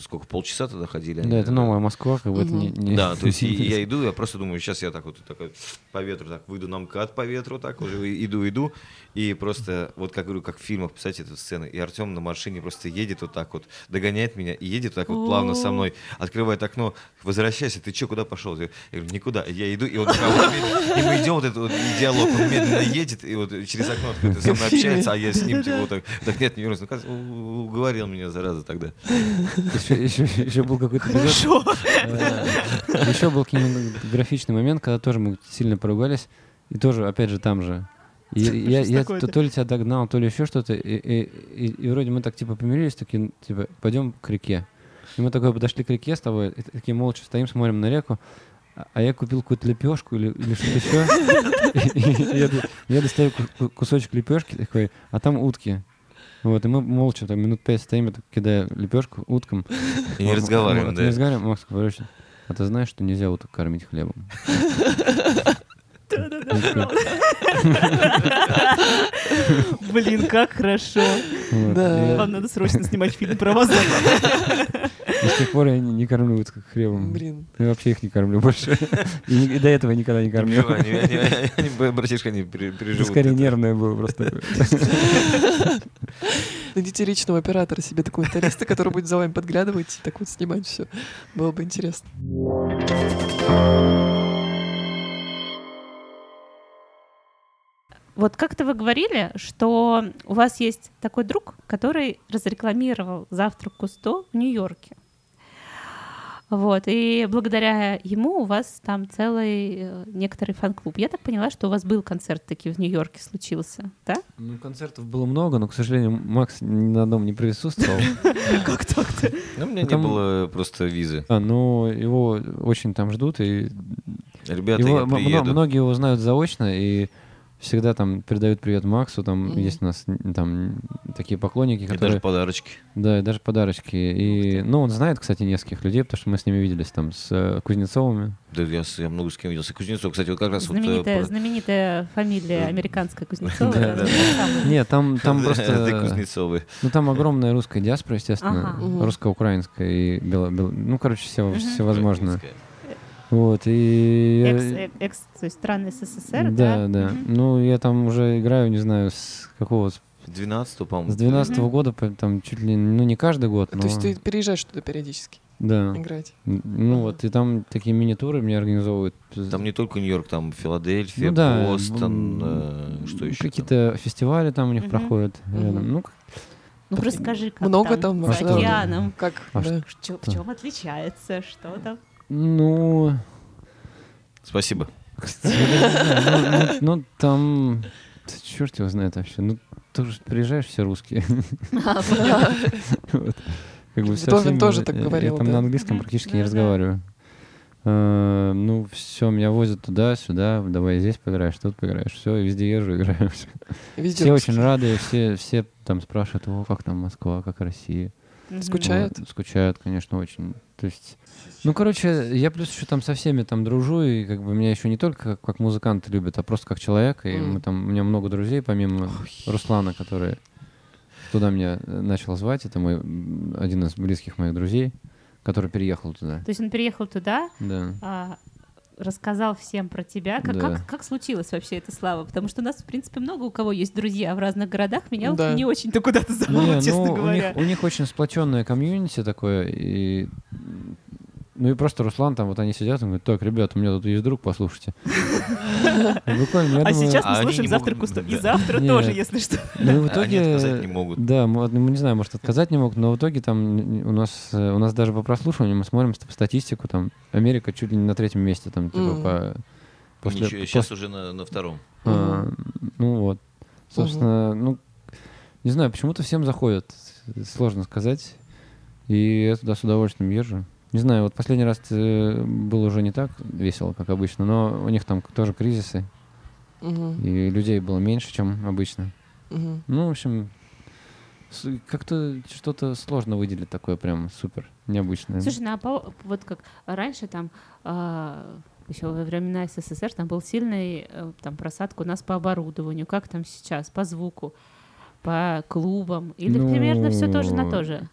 сколько полчаса туда ходили. они, Да, это новая Москва, как бы это не... не- Да, то есть и- и я иду, я просто думаю, сейчас я так вот такой, по ветру так выйду на МКАД по ветру, так уже иду, иду, и просто вот как говорю, как в фильмах, представьте эту сцену, и Артем на машине просто едет вот так вот, догоняет меня и едет вот так вот плавно со мной, открывает окно, возвращайся, ты что, куда пошел? Я говорю, никуда, я иду, и он и мы идем вот этот вот диалог, он медленно едет, и вот через окно открыто со мной общается, а я с ним типа вот так, так нет, не вернусь, ну уговорил меня, зараза, тогда. Еще, еще, еще был какой-то. Хорошо. Еще был кинематографичный момент, когда тоже мы сильно поругались. И тоже, опять же, там же. И я, я то, то ли тебя догнал, то ли еще что-то. И, и- и- и вроде мы так типа помирились, такие, типа, пойдем к реке. И мы такой подошли к реке с тобой, и такие молча стоим, смотрим на реку. А- А я купил какую-то лепешку или, или что-то еще. Я, достаю ку- ку- кусочек лепешки такой, а там утки. Вот, и мы молча там минут пять стоим, я кидаю лепешку уткам. И не разговариваем, да. Не разговариваем, Макс а ты знаешь, что нельзя уток кормить хлебом? Блин, как хорошо. Вот. Вам надо срочно снимать фильм про вас. И с тех пор я не, не кормлю уток хлебом. Блин. Я вообще их не кормлю больше. И, до этого никогда не кормил. Братишка, они переживут. скорее нервное было просто. Найдите личного оператора себе документалиста, который будет за вами подглядывать и так вот снимать все. Было бы интересно. Вот как-то вы говорили, что у вас есть такой друг, который разрекламировал завтрак Кусто в Нью-Йорке. Вот, и благодаря ему у вас там целый э, некоторый фан-клуб. Я так поняла, что у вас был концерт таки в Нью-Йорке случился, да? Ну, концертов было много, но, к сожалению, Макс ни на одном не присутствовал. Как так-то? Ну, у меня не было просто визы. А, но его очень там ждут, и Ребята, его, я приеду. многие его знают заочно, и всегда там передают привет Максу, там Мгм. есть у нас там такие поклонники, И которые... даже подарочки. Да, и даже подарочки. И, ну, он знает, кстати, нескольких людей, потому что мы с ними виделись там с э, Кузнецовыми. Да, я, я много с кем виделся. Кузнецов, кстати, вот как раз вот... э, Знаменитая, про- знаменитая фамилия американская Кузнецова. Нет, там, просто... Кузнецовы. Ну, там огромная русская диаспора, естественно. Русско-украинская и бело, Ну, короче, все, всевозможное. Вот, и... Экс, э, экс, то есть страны СССР, да, да? да. Мгм. Ну, я там уже играю, не знаю, с какого... С, 12 по-моему. с 12 Мгм. года, по- там чуть ли, ну, не каждый год, но... То есть ты переезжаешь туда периодически Да. играть? Ну, вот, и там такие мини-туры мне организовывают. Там не только Нью-Йорк, там Филадельфия, Ну да, Бостон, э, что еще? Какие-то фестивали там у них Мгм. проходят Мгм. рядом. Ну, Ну, расскажи, как Много там с вообще? океаном. Как? А да. Чё- В чем отличается, что там? Ну, Спасибо. ну, ну, ну, там, черт его знает вообще. Ну, ты же приезжаешь, все русские. Вот. Как бы Вдовин всеми- тоже так говорил, Я там на английском практически не разговариваю. Э, Ну, все, меня возят туда, сюда, давай здесь поиграешь, тут поиграешь, все, везде езжу, играю. Все очень рады, все, все там спрашивают, о, как там Москва, как Россия. Скучают? Скучают, конечно, очень. То есть, ну, короче, я плюс еще там со всеми там дружу, и как бы меня еще не только как, как музыканты любят, а просто как человек. И Мгм. мы там, у меня много друзей, помимо Руслана, который туда меня э, начал звать. Это мой один из близких моих друзей, который переехал туда. То есть он переехал туда, Да. а, рассказал всем про тебя. Как, Да. как, как случилось вообще эта слава? Потому что у нас, в принципе, много у кого есть друзья в разных городах. Меня вот Да. не очень-то куда-то зовут, Не, честно ну, у говоря. них, у них очень сплоченное комьюнити такое, и ну и просто Руслан там, вот они сидят, он говорит, так, ребят, у меня тут есть друг, послушайте. И а сейчас мы А слушаем не завтра могут- кусто. И завтра тоже, если что. Ну и в Они итоге... отказать не могут. Да, мы, ну, не знаю, может, отказать не могут, но в итоге там у нас, э, у нас даже по прослушиванию мы смотрим ст- статистику, там Америка чуть ли не на третьем месте, там, типа, по... После, Ничего, сейчас после- уже на, на втором. а, ну вот. Собственно, ну, не знаю, почему-то всем заходит, сложно сказать. И я туда с удовольствием езжу. Не знаю, вот последний раз э, было уже не так весело, как обычно, но у них там тоже кризисы, Мгм, и людей было меньше, чем обычно. мгм. Ну, в общем, как-то что-то сложно выделить такое прям супер необычное. Слушай, ну а вот как раньше там еще во времена СССР там был сильный э, там просадка у нас по оборудованию, как там сейчас, по звуку, по клубам, или Ну, примерно все тоже на то же.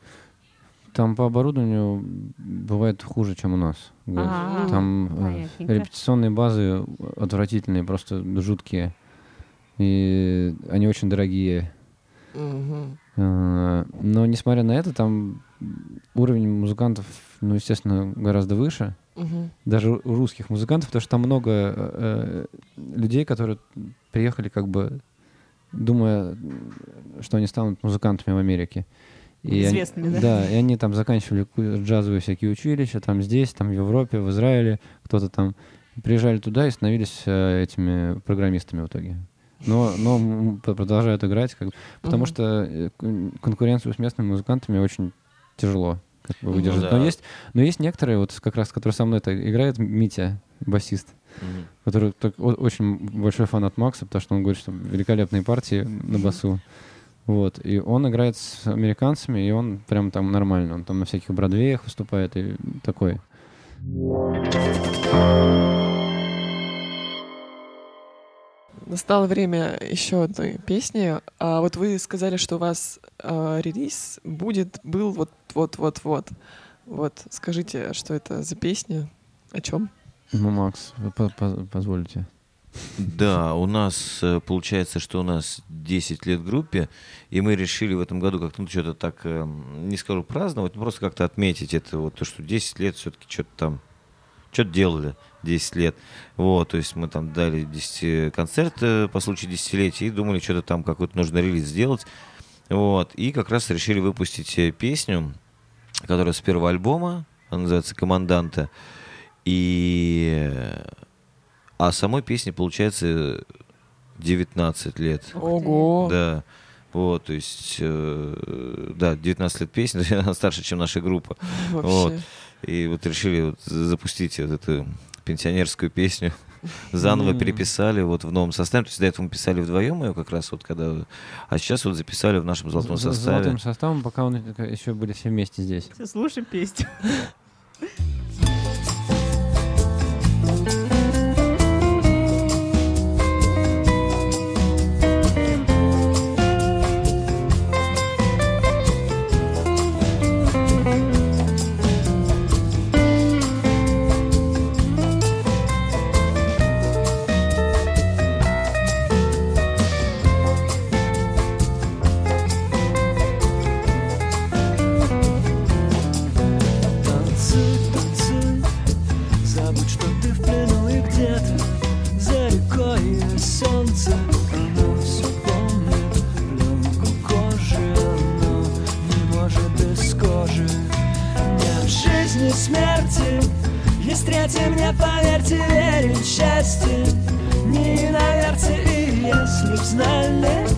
Там по оборудованию бывает хуже, чем у нас. говорят. А, Там э, понятненько. репетиционные базы отвратительные, просто жуткие. И они очень дорогие. Э, Но несмотря на это, там уровень музыкантов, ну, естественно, гораздо выше. Мгм. Даже у русских музыкантов, потому что там много э, людей, которые приехали как бы думая, что они станут музыкантами в Америке. И они- Известными, да? Да, и они там заканчивали джазовые всякие училища, там здесь, там в Европе, в Израиле, кто-то там приезжали туда и становились э, этими программистами в итоге. Но, но продолжают играть, как, потому Мгм. что э, кон- конкуренцию с местными музыкантами очень тяжело как бы, выдержать. Да. Но есть, но есть некоторые, вот как раз, которые со мной это играет, Митя, басист, Мгм. который так о- очень большой фанат Макса, потому что он говорит, что великолепные партии на басу. Вот. И он играет с американцами, и он прям там нормально. Он там на всяких Бродвеях выступает и такой. Настало время еще одной песни. А вот вы сказали, что у вас а, релиз будет, был вот, вот, вот, скажите, что это за песня? О чем? Ну, Макс, вы по- по- позволите. Да, у нас э, получается, что у нас 10 лет группе, и мы решили в этом году как-то ну, что-то так, э, не скажу праздновать, но просто как-то отметить это, вот то, что 10 лет все-таки что-то там, что-то делали 10 лет. Вот, то есть мы там дали 10 концерт э, по случаю десятилетия и думали, что-то там какой-то нужно релиз сделать. Вот, и как раз решили выпустить э, песню, которая с первого альбома, она называется «Команданта». И... э, А самой песне, получается, 19 лет. Ух ты. Ого! Да. Вот, то есть, э, да, 19 лет песни, то есть она старше, чем наша группа. Вообще. Вот. И вот решили вот запустить вот эту пенсионерскую песню. Заново М. переписали вот в новом составе. То есть до этого мы писали вдвоем ее как раз вот когда... А сейчас вот записали в нашем золотом З- составе. Золотым составом, пока он еще были все вместе здесь. Всё, Слушаем песню. солнце. Оно все помнит, пленку кожи, оно не может без кожи. Нет жизни, смерти, Есть третий, мне поверьте, верен в счастье Не иноверцы, и если б знали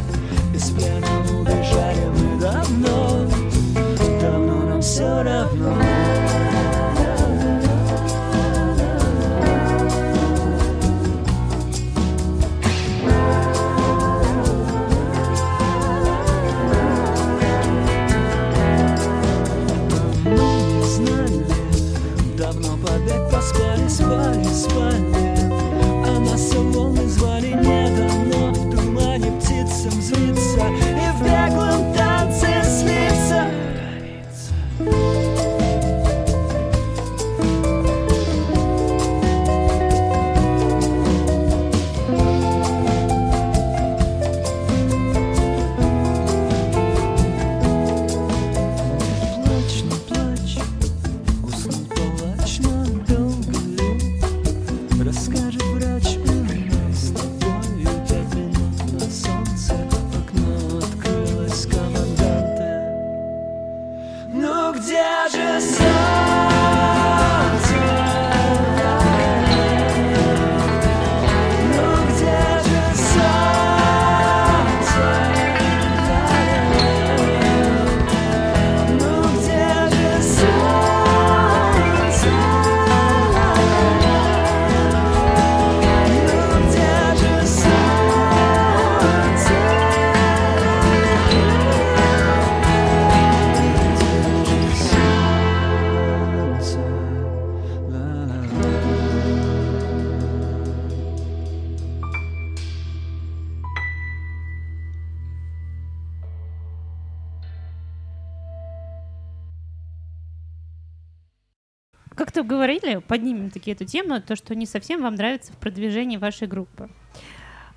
поднимем таки эту тему, то, что не совсем вам нравится в продвижении вашей группы.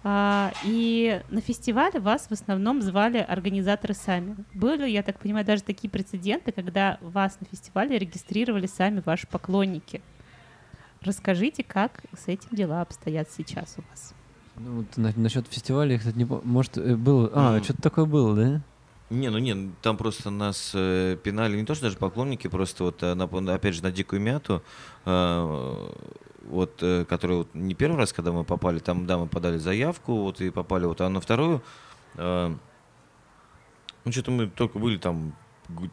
А, и на фестивале вас в основном звали организаторы сами. Были, я так понимаю, даже такие прецеденты, когда вас на фестивале регистрировали сами ваши поклонники. Расскажите, как с этим дела обстоят сейчас у вас. Ну, вот на- насчет фестиваля, я, кстати, не помню. Может, э, было... А, Мгм. что-то такое было, да? Не, ну не, там просто нас э, пинали не то, что даже поклонники, просто вот, э, на- опять же, на Дикую Мяту, э, вот, э, который вот не первый раз, когда мы попали, там, да, мы подали заявку, вот, и попали, вот, а на вторую, э, ну, что-то мы только были там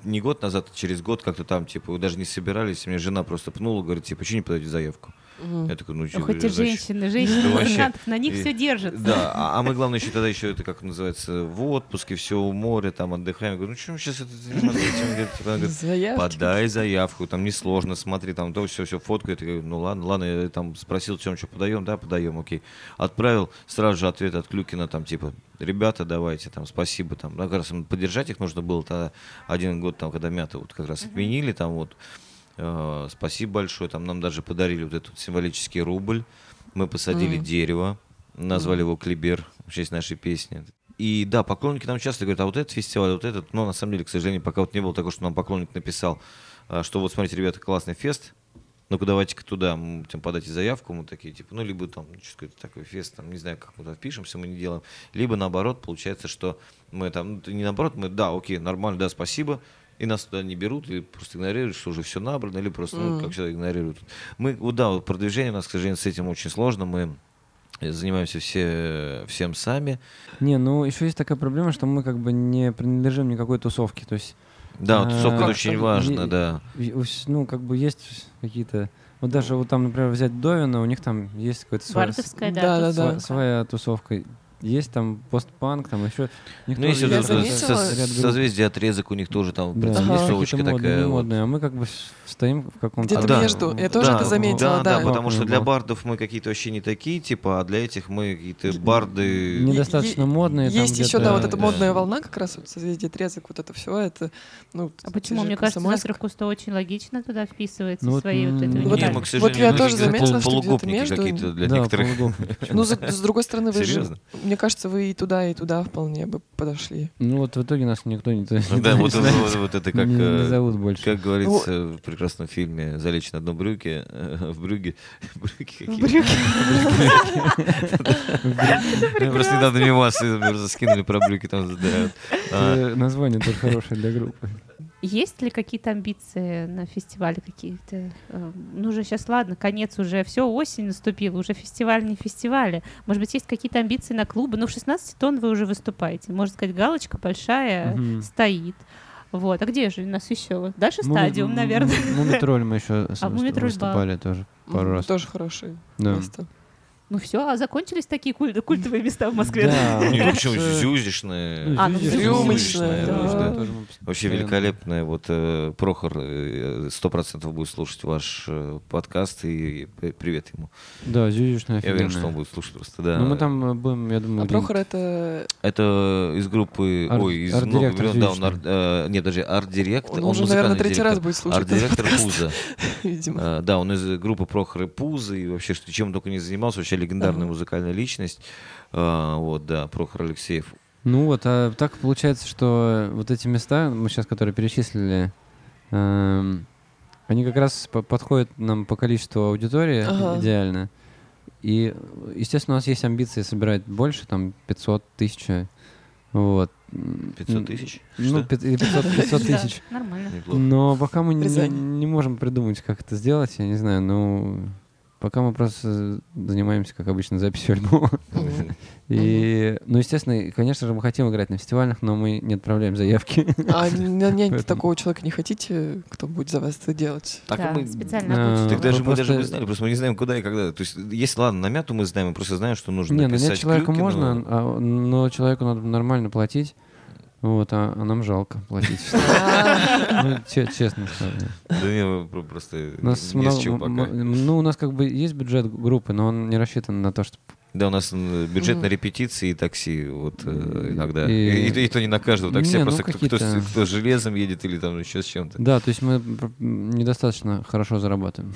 не год назад, а через год как-то там, типа, даже не собирались, мне жена просто пнула, говорит, типа, что не подаете заявку? Мгм. Я такой, ну, что, Ох, эти значит?» женщины, женщины Ну, вообще. музыкантов, на них И- все держится. Да, а, а мы, главное, еще тогда еще это, как называется, в отпуске, все у моря, там отдыхаем. Я говорю, ну что сейчас это заниматься этим?» Говорит, типа. Подай заявку, там несложно, смотри, там то все, все фоткает. Я говорю, ну ладно, ладно, я там спросил, чем что подаем, да, подаем, окей. Отправил сразу же ответ от Клюкина, там типа, ребята, давайте, там, спасибо, там, да, как раз поддержать их нужно было тогда один год, там, когда мята вот как раз отменили, там вот, э, спасибо большое, там нам даже подарили вот этот символический рубль, мы посадили Мгм. дерево, назвали его Клибер в честь нашей песни. И да, поклонники нам часто говорят, а вот этот фестиваль, вот этот, но на самом деле, к сожалению, пока вот не было такого, что нам поклонник написал, а, что вот смотрите, ребята, классный фест, ну-ка давайте-ка туда, м, там, подайте заявку, мы такие, типа, ну, либо там, что какой-то такой фест, там, не знаю, как мы туда впишемся, мы не делаем, либо наоборот, получается, что мы там, ну, не наоборот, мы, да, окей, нормально, да, спасибо, и нас туда не берут, или просто игнорируют, что уже все набрано, или просто, ну, как всегда, игнорируют. Мы, вот, да, вот продвижение у нас, к сожалению, с этим очень сложно, мы занимаемся все, всем сами. Не, ну еще есть такая проблема, что мы как бы не принадлежим никакой тусовке. То есть, Да, вот А, тусовка очень важно, да. ну, как бы есть какие-то... Вот даже вот там, например, взять Довина, у них там есть какой-то свой- Бардовская, Да, да, да, своя тусовка. Есть там постпанк, там еще... них Ну, если тоже Я вот есть заметила- со- созвездие отрезок у них тоже там Да, Ага. какие-то модные, такая. не вот. модные, а мы как бы стоим в каком-то... Где-то да. между. Я тоже Да, это заметила, да, да. потому что для бардов мы какие-то вообще не такие, типа, а для этих мы какие-то барды. Недостаточно Е- модные. Есть еще, да, вот эта да. модная волна, как раз вот созвездие отрезок, вот это все, это, ну, А почему? Мне кажется, завтрак Кусто очень логично туда вписывается Ну вот, своей вот Вот- уникальностью. мы, к сожалению, я мы тоже заметила, что где-то между- какие-то для Да, некоторых. Ну, с другой стороны, вы же, Серьезно? Мне кажется, вы и туда, и туда вполне бы подошли. Ну вот в итоге нас никто не... Ну Да, вот, вот- вот это как, не, не э, зовут больше. как говорится в прекрасном фильме «Залечь на одном брюке», э, в брюге, брюки какие? Я Просто недавно мимо вас э, просто скинули про брюки, там задают. А, название тоже хорошее для группы. Есть ли какие-то амбиции на фестивале какие-то? Э, Ну, уже сейчас, ладно, конец уже, все, осень наступила, уже фестиваль не фестивали. Может быть, есть какие-то амбиции на клубы? Ну, в 16 тонн вы уже выступаете. Можно сказать, галочка большая Мгм. стоит. Вот, а где же у нас еще? Дальше Муми- стадиум, наверное. Мумитроль мы еще А выступали тоже пару раз. Тоже хорошее Да. Ну все, а закончились такие куль- культовые места в Москве? Да, ну почему, Зюзишная. А, ну, Зюзишная, да, Вообще великолепная. Вот э, Прохор э, сто процентов будет слушать ваш э, подкаст и привет ему. Да, Зюзюшная Я уверен, что он будет слушать просто. Да. Ну, мы там будем, я думаю, А Прохор это... Это из группы, ой, из много времен, да, он Зюзишная. э, нет, даже арт-директор. Он уже, наверное, третий раз будет слушать Арт-директор Пуза. видимо. Да, он из группы Прохора Пузы, и вообще, чем он только не занимался, вообще легендарная Ага. музыкальная личность. А, Вот, да, Прохор Алексеев. Ну вот, а так получается, что вот эти места, мы сейчас, которые перечислили, эм, они как раз по- подходят нам по количеству аудитории Ага. идеально. И, естественно, у нас есть амбиции собирать больше, там 500 тысяч. Вот. М, 500 тысяч? Ну, Что? пят- или 500, 500 Да, тысяч. Нормально. Неплохо. Но пока мы не, не можем придумать, как это сделать, я не знаю, ну... Пока мы просто занимаемся, как обычно, записью альбома. И, ну, естественно, конечно же, мы хотим играть на фестивалях, но мы не отправляем заявки. А нанять Поэтому- такого человека не хотите, кто будет за вас это делать? Так Да, мы- специально А. Так даже мы даже не знали, просто мы не знаем, куда и когда. То есть, если ладно, на мяту мы знаем, мы просто знаем, что нужно Не, написать человека Клюкину. можно, а, но человеку надо нормально платить. Вот, а, а нам жалко платить. Ну, че- честно скажу. Да не, просто У не с пока. ну, у нас как бы есть бюджет группы, но он не рассчитан на то, что... Да, у нас бюджет на репетиции и такси, вот э, иногда. И- И, и- и то не на каждого такси, Не, а ну, просто кто, кто, железом едет или там еще с чем-то. Да, то есть мы недостаточно хорошо зарабатываем.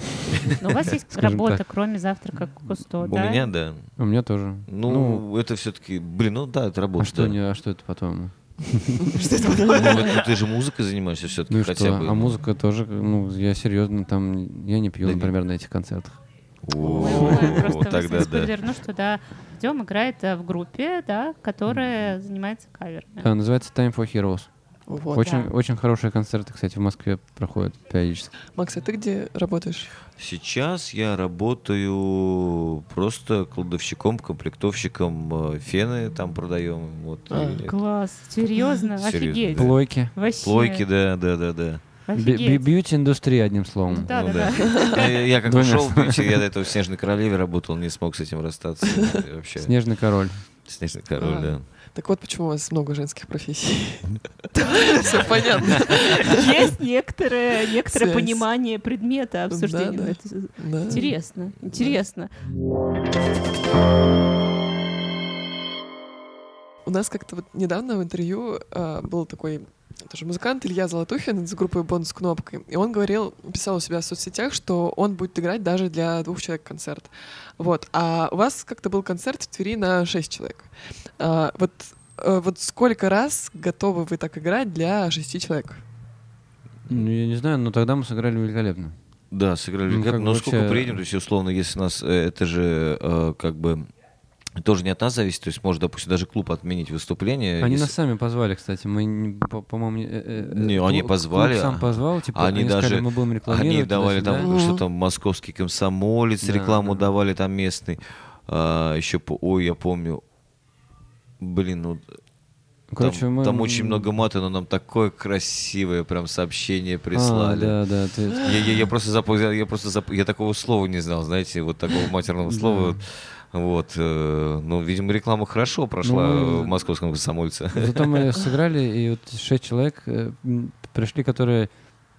Но у вас есть работа, так. кроме завтрака Кусто, У да? меня, да. У меня тоже. Ну, это все-таки, блин, ну да, это а работа. что, да. не, а что это по-твоему? Ну, ну, ты же музыкой занимаешься все-таки Ну хотя бы. А музыка тоже, ну, я серьезно там, я не пью, например, на этих концертах. Просто тогда да. спойлерну, что да, Дем играет э, в группе, да, которая занимается каверами. Да, называется Time for Heroes. Вот. Очень, Да. очень хорошие концерты, кстати, в Москве проходят периодически. Макс, а ты где работаешь? Сейчас я работаю просто кладовщиком, комплектовщиком, э, фены там продаем. Вот, А, Класс, серьезно, Серьезно, офигеть. да. Плойки. Вообще. Плойки, да, да, да, да. Бьюти-индустрия, одним словом. Да, Ну да, Я, я как ушел, словами. видите, я до этого в Снежной Королеве работал, не смог с этим расстаться. Вообще, Снежный король. Снежный король, А. да. Так вот почему у вас много женских профессий. Все понятно. Есть некоторое, понимание предмета обсуждения. Да, да. Это Да. Интересно, интересно. У нас как-то вот недавно в интервью а, был такой тоже музыкант Илья Золотухин из группы Бонус Кнопкой. И он говорил, писал у себя в соцсетях, что он будет играть даже для двух человек концерт. Вот. А у вас как-то был концерт в Твери на шесть человек. А, вот, э, вот сколько раз готовы вы так играть для шести человек? Ну, я не знаю, но тогда мы сыграли великолепно. Да, сыграли Ну, великолепно. бы Но сколько вообще- приедем, то есть, условно, если нас, э, это же э, как бы тоже не от нас зависит, то есть может, допустим, даже клуб отменить выступление. Они если- нас сами позвали, кстати. Мы, не- по- по-моему, не, э, э, Не, клуб- они клуб позвали, сам а- позвал, типа, они они, даже- сказали, мы будем рекламировать. Они давали там, что Мгм. там, московский комсомолец, Да, рекламу да. давали там местный. А, еще, по- ой, я помню, блин, ну, Короче, там, мы- там очень много мата, но нам такое красивое прям сообщение А, прислали. да, да. ты- Я, я, я просто запомнил, я, просто зап- я такого слова не знал, знаете, вот такого матерного слова. Вот, э, ну, видимо, реклама хорошо прошла Ну, в московском комсомольце. Зато мы сыграли, и вот шесть человек э, пришли, которые,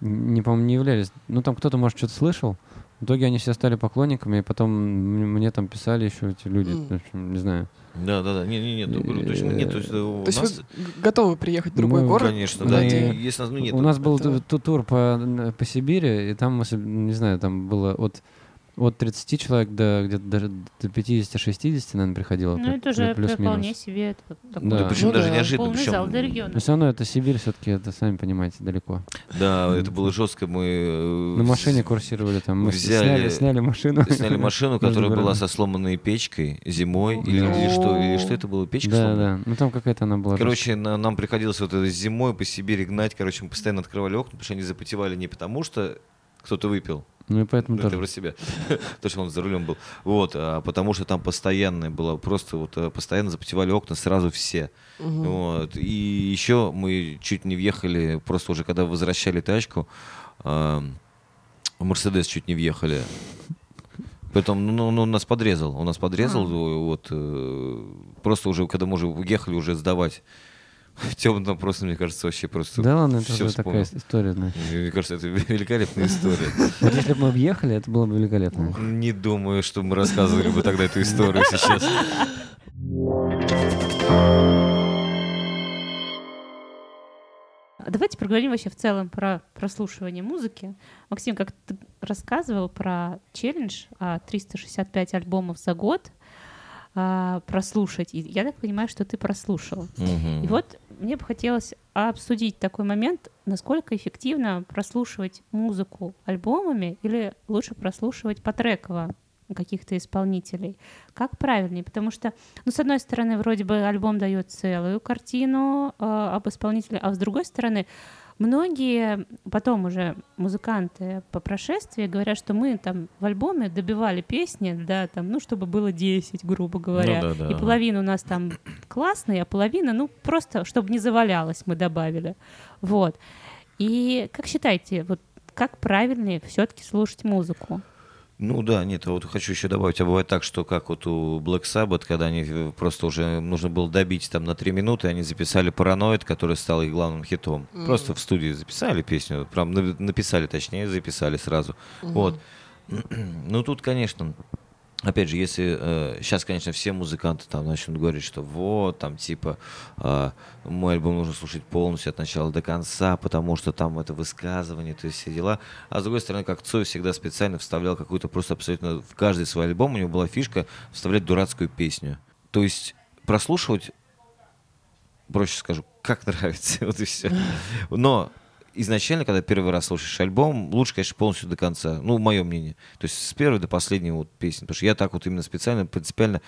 не, по-моему, не являлись... Ну, там кто-то, может, что-то слышал. В итоге они все стали поклонниками, и потом мне там писали еще эти люди. В общем, не знаю. Да, да, да, не, не, нет, ну, говорю, точно нет, то есть э, у То есть нас, вы готовы приехать в другой Мы- город? конечно, да, и если нас, ну, нет, У нас был это- ту- ту- тур по, по Сибири, и там, не знаю, там было от от 30 человек до где-то даже до 50-60, наверное, приходило. Ну, это уже плюс-минус. вполне себе это вот такой Да. Да, причем Ну даже да. неожиданно. полный причем- зал до региона. Но все равно это Сибирь все-таки, это, сами понимаете, далеко. Да, это было жестко. Мы э, На машине курсировали там. Мы взяли- сняли, сняли машину. сняли машину, которая была со сломанной печкой зимой. Или, или что, или что это было? Печка Да, сломанная? да. Ну там какая-то она была. Короче, на- нам приходилось вот это зимой по Сибири гнать. Короче, мы постоянно открывали окна, потому что они запотевали не потому, что кто-то выпил. Ну и поэтому Ну, это тоже. про себя. То, что он за рулем был. Вот, а потому что там постоянное было, просто вот э, постоянно запотевали окна сразу все. Вот. И еще мы чуть не въехали, просто уже когда возвращали тачку, а, в Мерседес чуть не въехали. Поэтому ну, ну, он нас подрезал. Он нас подрезал, А. вот, э, просто уже, когда мы уже уехали уже сдавать. Тёма там просто, мне кажется, вообще просто Да ладно, это уже такая история. да. Мне кажется, это великолепная история. Вот если бы мы въехали, это было бы великолепно. Не думаю, что мы рассказывали бы тогда эту историю сейчас. А Давайте поговорим вообще в целом про прослушивание музыки. Максим, как ты рассказывал про челлендж а, 365 альбомов за год а, прослушать, и я так понимаю, что ты прослушал. Мгм. И вот мне бы хотелось обсудить такой момент, насколько эффективно прослушивать музыку альбомами или лучше прослушивать потреково каких-то исполнителей. Как правильнее? Потому что, ну, с одной стороны, вроде бы альбом дает целую картину э, об исполнителе, а с другой стороны, многие потом уже музыканты по прошествии говорят, что мы там в альбоме добивали песни, да, там, ну, чтобы было 10, грубо говоря. Ну да, да. И половина у нас там классные, а половина, ну, просто, чтобы не завалялось, мы добавили. Вот. И как считаете, вот как правильнее все-таки слушать музыку? Ну да, нет, а вот хочу еще добавить, а бывает так, что как вот у Black Sabbath, когда они э, просто уже нужно было добить там на три минуты, они записали «Параноид», который стал их главным хитом. Просто в студии записали песню, прям на- написали, точнее, записали сразу. Вот. Ну тут, конечно, опять же, если сейчас, конечно, все музыканты там начнут говорить, что вот, там, типа, а, мой альбом нужно слушать полностью от начала до конца, потому что там это высказывание, то есть все дела. А с другой стороны, как Цой всегда специально вставлял какую-то просто абсолютно в каждый свой альбом у него была фишка вставлять дурацкую песню. То есть прослушивать, проще скажу, как нравится, вот и все. Но изначально, когда первый раз слушаешь альбом, лучше, конечно, полностью до конца. Ну, мое мнение. То есть с первой до последней вот песни. Потому что я так вот именно специально, принципиально,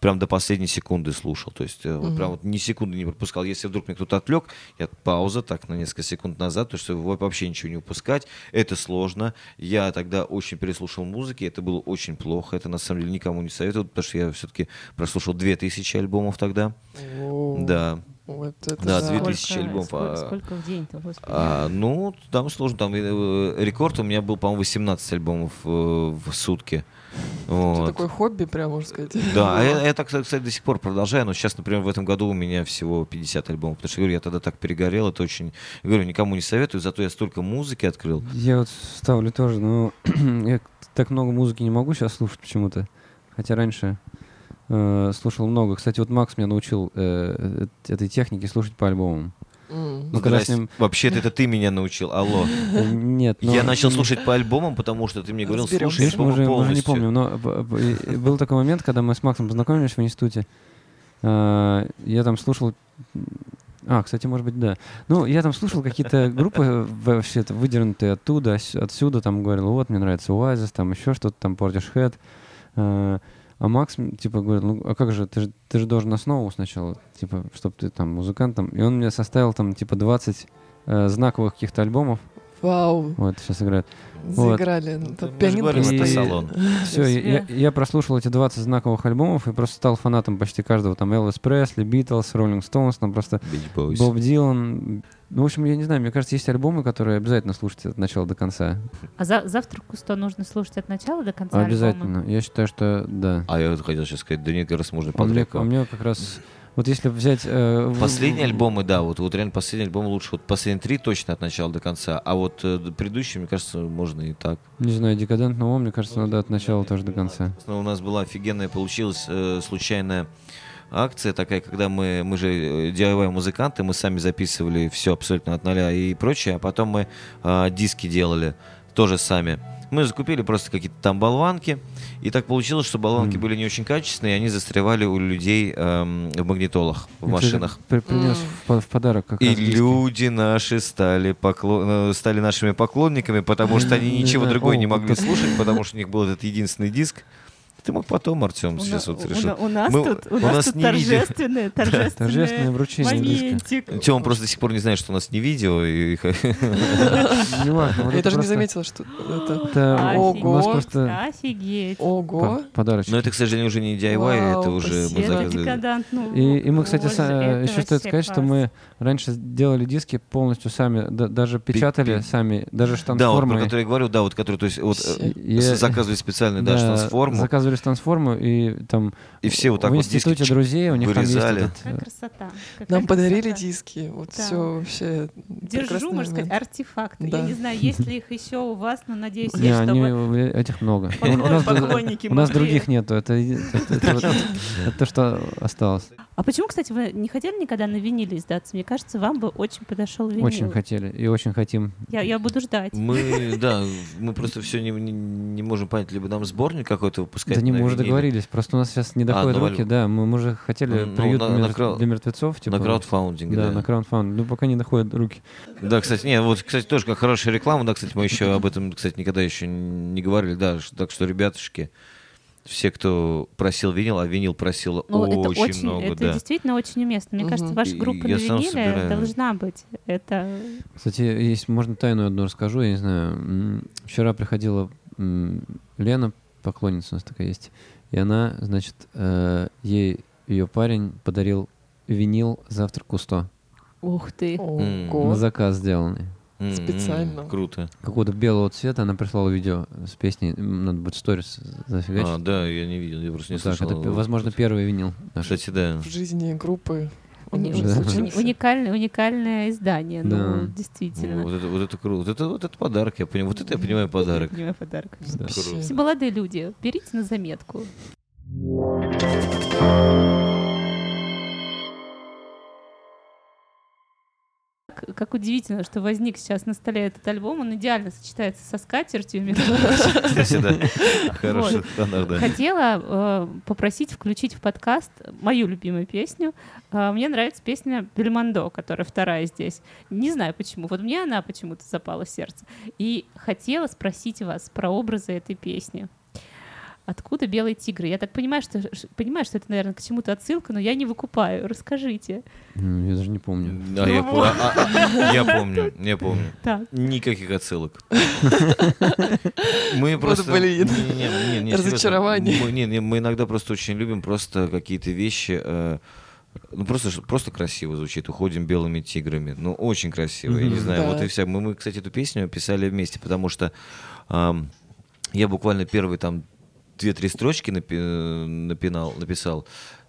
прям до последней секунды слушал. То есть э, вот прям вот ни секунды не пропускал. Если вдруг меня кто-то отвлек, я пауза так на несколько секунд назад, то во- вообще ничего не упускать. Это сложно. Я тогда очень переслушал музыки, это было очень плохо. Это на самом деле никому не советую, потому что я все-таки прослушал 2000 альбомов тогда. О, Да. Вот это Да, да. 2000 альбомов, Сколько, а- сколько в день-то, господи. А, ну, там сложно. Там э, рекорд у меня был, по-моему, 18 альбомов э, в сутки. Это Вот. такое хобби, прям можно сказать. Да, а я, я так, кстати, до сих пор продолжаю, но сейчас, например, в этом году у меня всего 50 альбомов, потому что, говорю, я тогда так перегорел, это очень, я говорю, никому не советую, зато я столько музыки открыл. Я вот ставлю тоже, но я так много музыки не могу сейчас слушать почему-то. Хотя раньше э, слушал много. Кстати, вот Макс меня научил э, э, этой технике слушать по альбомам. М. Ну, когда с ним- Вообще-то это ты меня научил, алло. Э, Нет, но... Я начал слушать по альбомам, потому что ты мне говорил, слушай мы альбомы уже, мы уже не помним, но и- был такой момент, когда мы с Максом познакомились в институте. Я там слушал... А, кстати, может быть, да. Ну, я там слушал какие-то группы вообще выдернутые оттуда, отсюда, там говорил, вот, мне нравится Oasis, там еще что-то, там Portishead. А Макс, типа, говорит, ну, а как же, ты же, ты же должен основу сначала, типа, чтобы ты там музыкантом. И он мне составил там, типа, 20 э, знаковых каких-то альбомов. Вау, Вот, сейчас играют. Вот. заиграли. Ну, Тут пианино И- салон. Все, я, я прослушал эти 20 знаковых альбомов и просто стал фанатом почти каждого. Там Элвис Пресли, Битлз, Роллинг Стоунс, там просто. Боб Дилан. Ну, в общем, я не знаю, мне кажется, есть альбомы, которые обязательно слушать от начала до конца. А за, завтра Кусто нужно слушать от начала до конца обязательно. альбома? Я считаю, что да. А я вот хотел сейчас сказать, да нет, как раз можно А подряд. а мне как раз... Вот если взять... э, Последние в- альбомы, да, вот, вот реально последний альбом лучше. Вот последние три точно от начала до конца, а вот э, предыдущие, мне кажется, можно и так. Не знаю, декадентного, мне кажется, надо от начала тоже до конца. У нас была офигенная, получилась э, случайная акция такая, когда мы, мы же э, DIY музыканты, мы сами записывали все абсолютно от нуля и прочее, а потом мы э, диски делали тоже сами. Мы закупили просто какие-то там болванки, и так получилось, что болванки Мгм. были не очень качественные, и они застревали у людей эм, в магнитолах, в ты машинах. при- принес М. в, по- в подарок как И раз люди наши стали, поклон... э, стали нашими поклонниками, потому что они ничего знаю, другое о, не могли слушать, потому что у них был этот единственный диск. Ты мог потом, Артем, сейчас вот решил. у нас Мы- тут, у у нас нас тут не видео. торжественное, торжественное, Торжественное вручение моментик. Тема просто до сих пор не знает, что у нас не видео. И... Я даже не заметила, что это... Ого. Офигеть. Ого. по- подарочек. Но это, к сожалению, уже не DIY, это уже мы заказывали. ну, И, мы, кстати, это еще стоит сказать, что мы раньше делали диски полностью сами, да- даже печатали сами, даже Да, вот штансформы. про который я говорю, да, вот который, то есть, вот э, заказывали специально, да, трансформу, заказывали трансформу, и там и все вот так в вот диски институте друзей у них там вырезали. есть этот, Какая э, красота. какая Нам подарили красота. диски. Вот Да. все вообще. Держу, можно сказать, артефакты. Да. Я не знаю, есть ли их еще у вас, но надеюсь, не, есть, они, чтобы э, этих много. У нас, других нету, это то, что осталось. А почему, кстати, вы не хотели никогда на виниле издаться? Мне кажется, вам бы очень подошел винил. Очень хотели и очень хотим. Я, я буду ждать. Мы, да, мы просто все не, не, не можем понять, либо нам сборник какой-то выпускать Да не, на мы уже договорились, просто у нас сейчас не А, доходят ну, руки, валю. да, мы, мы уже хотели Ну, приют на- на мертв- крау- для мертвецов, типа. на краудфандинге, да, да. на краудфанд. Ну, пока не доходят руки. Да, кстати, нет, вот, кстати, тоже как хорошая реклама, да, кстати, мы еще об этом, кстати, никогда еще не говорили, да, так что, ребятушки, все, кто просил винил, а винил просил Ну, это очень, очень, много, это да. действительно очень уместно. Мне Мгм. кажется, ваша группа я на виниле собираю. должна быть. Это Кстати, есть, можно тайну одну расскажу, я не знаю. Вчера приходила Лена, поклонница у нас такая есть, и она, значит, э, ей ее парень подарил винил «Завтрак Кусто». ух ты. М. На Ого. заказ сделанный. М, Специально. Круто. Какого-то белого цвета, она прислала видео с песней, надо будет сторис зафигачить. А, да, я не видел, я просто не Вот так, слышал. это, п- возможно, первый винил. наш. Кстати, да. В жизни группы он уже Да. уникальное, уникальное издание, ну, Да. действительно. Вот это, вот это круто. Вот это, вот это подарок, я понимаю. Вот это я понимаю подарок. Я понимаю подарок. Да. Все молодые люди, берите на заметку. Как- Как удивительно, что возник сейчас на столе этот альбом, он идеально сочетается со скатертью. между. Кстати. Хороший да. Хотела э, попросить включить в подкаст мою любимую песню. Э, мне нравится песня Бельмондо, которая вторая здесь. Не знаю почему. Вот мне она почему-то запала в сердце. И хотела спросить вас про образы этой песни. Откуда белые тигры? Я так понимаю, что понимаю, что это, наверное, к чему-то отсылка, но я не выкупаю. Расскажите. М, Я даже не помню. Да, я, по- а- а- я помню, я помню. Так. Никаких отсылок. Мы просто... блин. Не, не, не. Разочарование. Мы, не, не, мы иногда просто очень любим просто какие-то вещи... э, ну, просто, просто красиво звучит. Уходим белыми тиграми. Ну, очень красиво. Я не знаю, Да. вот и вся. Мы, мы, кстати, эту песню писали вместе, потому что ам, я буквально первые там две-три строчки напи- напинал, написал.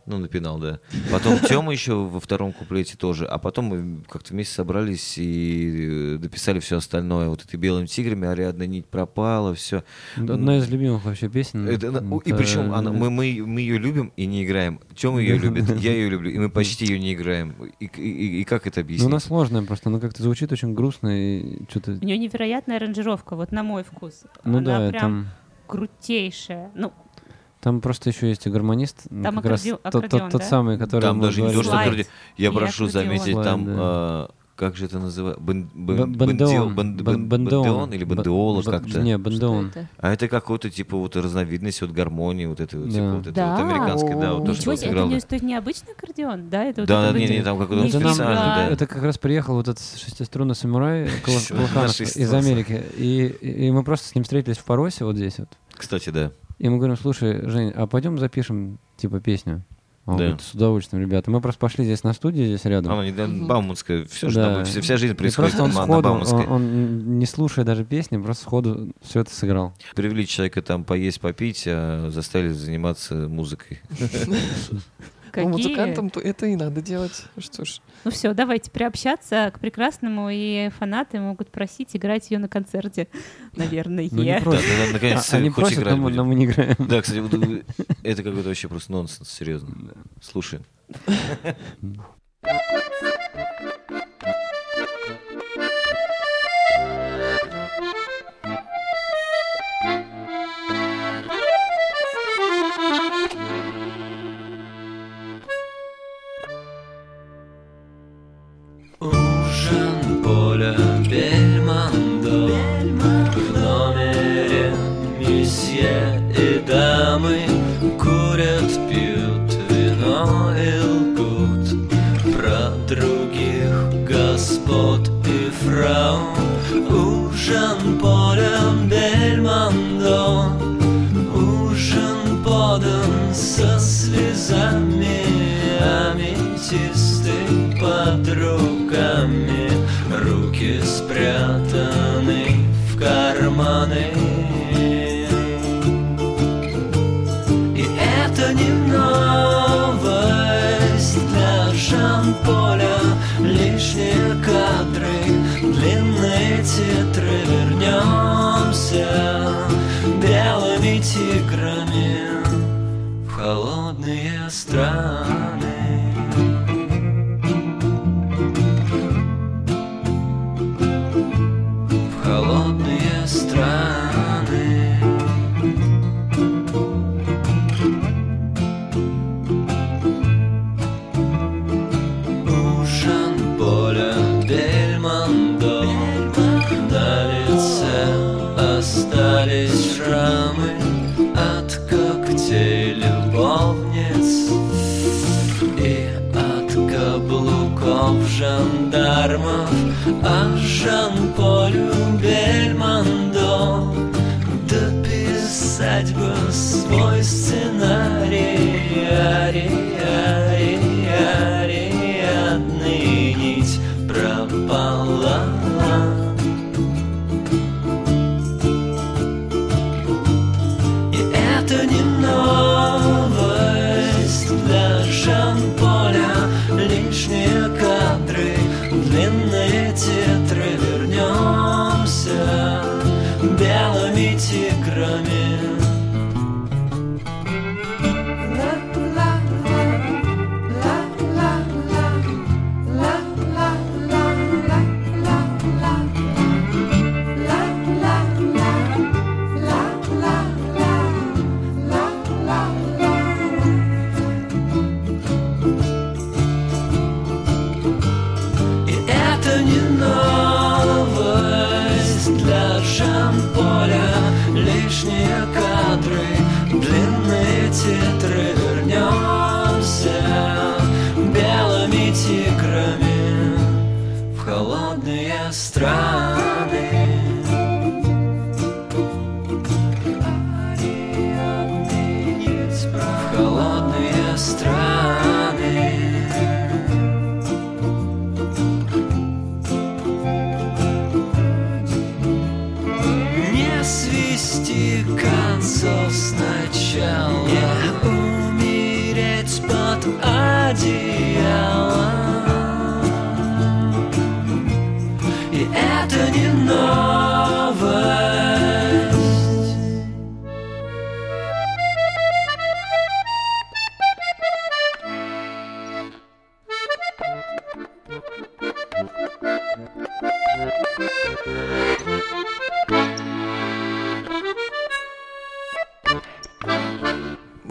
Ну, напинал, да. Потом Тёма еще во втором куплете тоже. А потом мы как-то вместе собрались и э, дописали все остальное. Вот это белыми тиграми, Ариадна нить пропала, все. Одна из любимых вообще песен. Это, она- и это- причем она, мы, мы, мы ее любим и не играем. Тёма ее любит, я ее люблю, и мы почти ее не играем. И, и- и- и как это Ну, объяснить? она сложная просто, она как-то звучит очень грустно и что-то... У нее невероятная аранжировка, вот на мой вкус. Ну Она да, прям там, крутейшая. Ну, там просто еще есть и гармонист, ну, Там как раз аккорде- тот, тот, аккордеон, тот да? самый, который Там даже не то, что Слайд. аккорде- Я прошу аккордеон. заметить, Слайд, там, да. а, как же это называется? Бен, Бандеон. бен- Бан- бен- бандеон. бандеон или Ба- бандеола ба- как-то? Не, бандеон. это? А это какой-то типа вот разновидность вот гармонии, вот этой вот, типа Да. вот, Да. вот американской, да, вот то, что себе, это не, обычный аккордеон, да? Это Да, да, не, не, там какой-то специальный, да. это как раз приехал вот этот шестиструнный самурай из. Америки. И, и мы просто с ним встретились в Поросе вот здесь вот. Кстати, да. И мы говорим, слушай, Жень, а пойдем запишем типа песню? Он Да. говорит, с удовольствием, ребята. Мы просто пошли здесь на студию, здесь рядом. Она не да, Бауманская, все же, Да. там, вся, вся жизнь И происходит просто он на, на сходу, Бауманской. он, он, не слушая даже песни, просто сходу все это сыграл. Привели человека там поесть, попить, а заставили заниматься музыкой. Какие? Ну, музыкантам то это и надо делать. Что ж. Ну все, давайте приобщаться к прекрасному, и фанаты могут просить играть ее на концерте, наверное. Ну, не да, наконец, А- Они просят, играть но мы, будем. но мы не играем. Да, кстати, э, это какой-то вообще просто нонсенс, серьезно. Слушай. дамы Курят, пьют вино и лгут. Про других господ и фрау У Жан-Поля Бельмондо. Ужин подан со слезами Аметисты под руками Руки спрятаны в карманы Вернемся белыми тиграми В холодные страны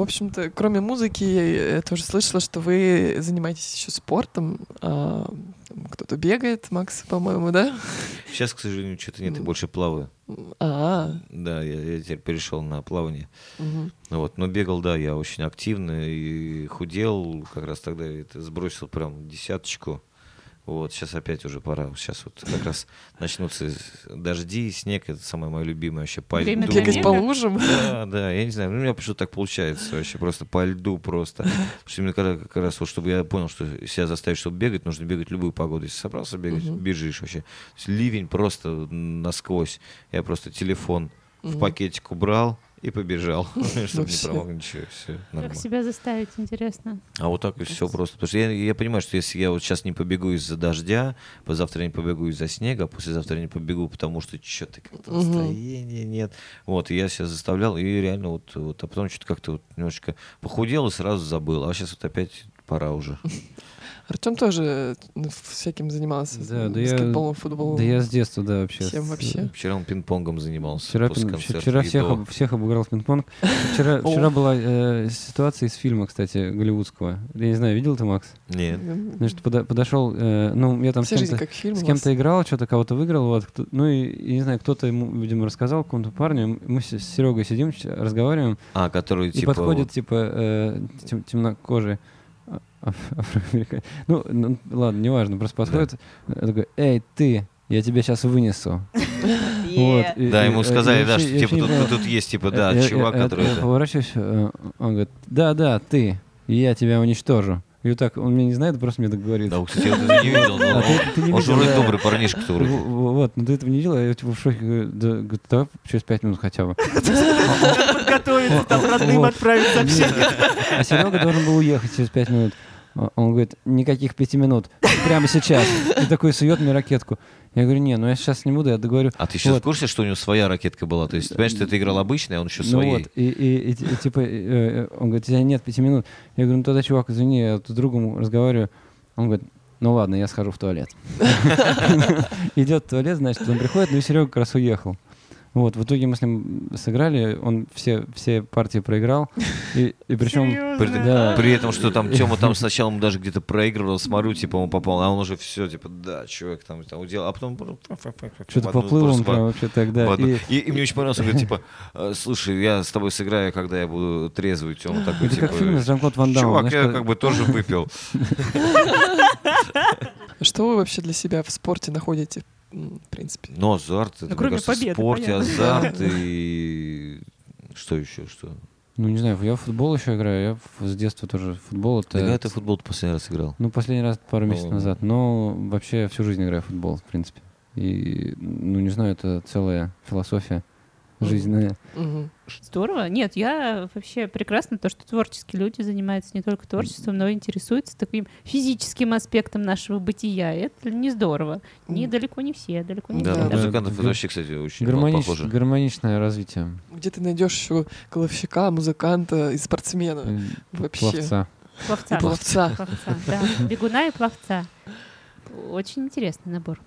общем-то, кроме музыки, я тоже слышала, что вы занимаетесь еще спортом. А, Кто-то бегает, Макс, по-моему, да? Сейчас, к сожалению, что-то нет, я больше плаваю. А, Да, я, я теперь перешел на плавание. Ну Вот, но бегал, да, я очень активно и худел, как раз тогда это сбросил прям десяточку. Вот, сейчас опять уже пора. Сейчас вот как раз начнутся дожди, снег, это самое мое любимое вообще по Время льду. Бегать по лужам. Да, да, я не знаю, у меня почему-то так получается вообще, просто по льду просто. Потому что именно когда как раз вот, чтобы я понял, что себя заставить, чтобы бегать, нужно бегать любую погоду. Если собрался бегать, Мгм. бежишь вообще. То есть ливень просто насквозь. Я просто телефон в Мгм. пакетик убрал и побежал, чтобы не промок ничего, все Как себя заставить, интересно. А вот так и все просто. Потому что я, я понимаю, что если я вот сейчас не побегу из-за дождя, завтра не побегу из-за снега, а послезавтра не побегу, потому что что-то как-то настроения нет. Вот, и я себя заставлял, и реально вот, вот а потом что-то как-то вот немножечко похудел и сразу забыл. А сейчас вот опять пора уже. Артем тоже ну, всяким занимался. Да, да я- футболом. Да я с детства, да, вообще. Всем с- вообще. Вчера он пинг-понгом занимался. Вчера, пин- концерта вчера и всех, об- всех обыграл в пинг-понг. Вчера, вчера была э, ситуация из фильма, кстати, голливудского. Я не знаю, видел ты, Макс? Нет. Значит, пода- подошел, э, ну, я там с Вся жизнь кем-то, фильм. с кем-то играл, что-то кого-то выиграл, вот, кто- ну и, и не знаю, кто-то ему, видимо, рассказал какому-то парню, мы с с Серегой сидим, разговариваем, А, который и типа... подходит, вот- типа, э, тем- темнокожий афроамериканец. Ну, ну, ладно, неважно, просто подходит, э, такой, эй, ты, я тебя сейчас вынесу. Вот, и- Да, и- ему э, сказали, я да, что я типа не тут, понял. тут есть, типа, Э, да, я- чувак, я- который... Я это- поворачиваюсь, э, он говорит, да, да, ты, и я тебя уничтожу. И вот так, он меня не знает, просто мне так говорит. Да, кстати, я это не видел, но А ты, ты не он же вроде да. добрый парнишка-то вроде. В- в- Вот, ну ты этого не видел, а я типа в шоке говорю, да, говорит, давай через пять минут хотя бы. Подготовиться, там родным отправить сообщение. А Серега должен был уехать через пять минут. А Он говорит, никаких пяти минут, прямо сейчас. И такой сует мне ракетку. Я говорю, не, ну я сейчас не буду, я договорю. А ты сейчас Вот. в курсе, что у него своя ракетка была? То есть, ты понимаешь, что ты играл обычный, а он еще Ну своей. вот, и, и- и и типа, э, э, он говорит, у тебя нет пяти минут. Я говорю, ну тогда, чувак, извини, я тут с другом разговариваю. Он говорит, ну ладно, я схожу в туалет. Идет в туалет, значит, он приходит, ну и Серега как раз уехал. Вот, в итоге мы с ним сыграли, он все, все партии проиграл. И, и причем... При, Да. при этом, что там Тёма там сначала ему даже где-то проигрывал, смотрю, типа он попал, а он уже все, типа, да, чувак там, там уделал, а потом Что-то поплыл он прям вообще тогда. И, И, и мне очень понравилось, он говорит, типа, «Э, слушай, я с тобой сыграю, когда я буду трезвый, Тёма такой, это типа, как в фильме с Жан-Клод Ван Даммом. Чувак, я как бы тоже выпил. Что вы вообще для себя в спорте находите, в принципе? Но азарт, это, Ну, мне кроме кажется, в победы, спорте понятно. азарт и что еще, что? Ну, не знаю, я в футбол еще играю, я в- с детства тоже в футбол. Это, Когда ты в футбол последний раз играл? Ну, последний раз пару месяцев Ну. назад. Но вообще всю жизнь играю в футбол, в принципе. И, ну, не знаю, это целая философия жизненная. Мгм. Здорово. Нет, я вообще прекрасно то, что творческие люди занимаются не только творчеством, но и интересуются таким физическим аспектом нашего бытия. Это не здорово. Не далеко не все, далеко не Да, все. да. музыкантов это вообще, кстати, очень Гармонич- похоже. гармоничное развитие Где ты найдешь еще головщика, музыканта и спортсмена? э, Вообще. пловца. Пловца. Пловца. Пловца, да. Бегуна и пловца. Очень интересный набор.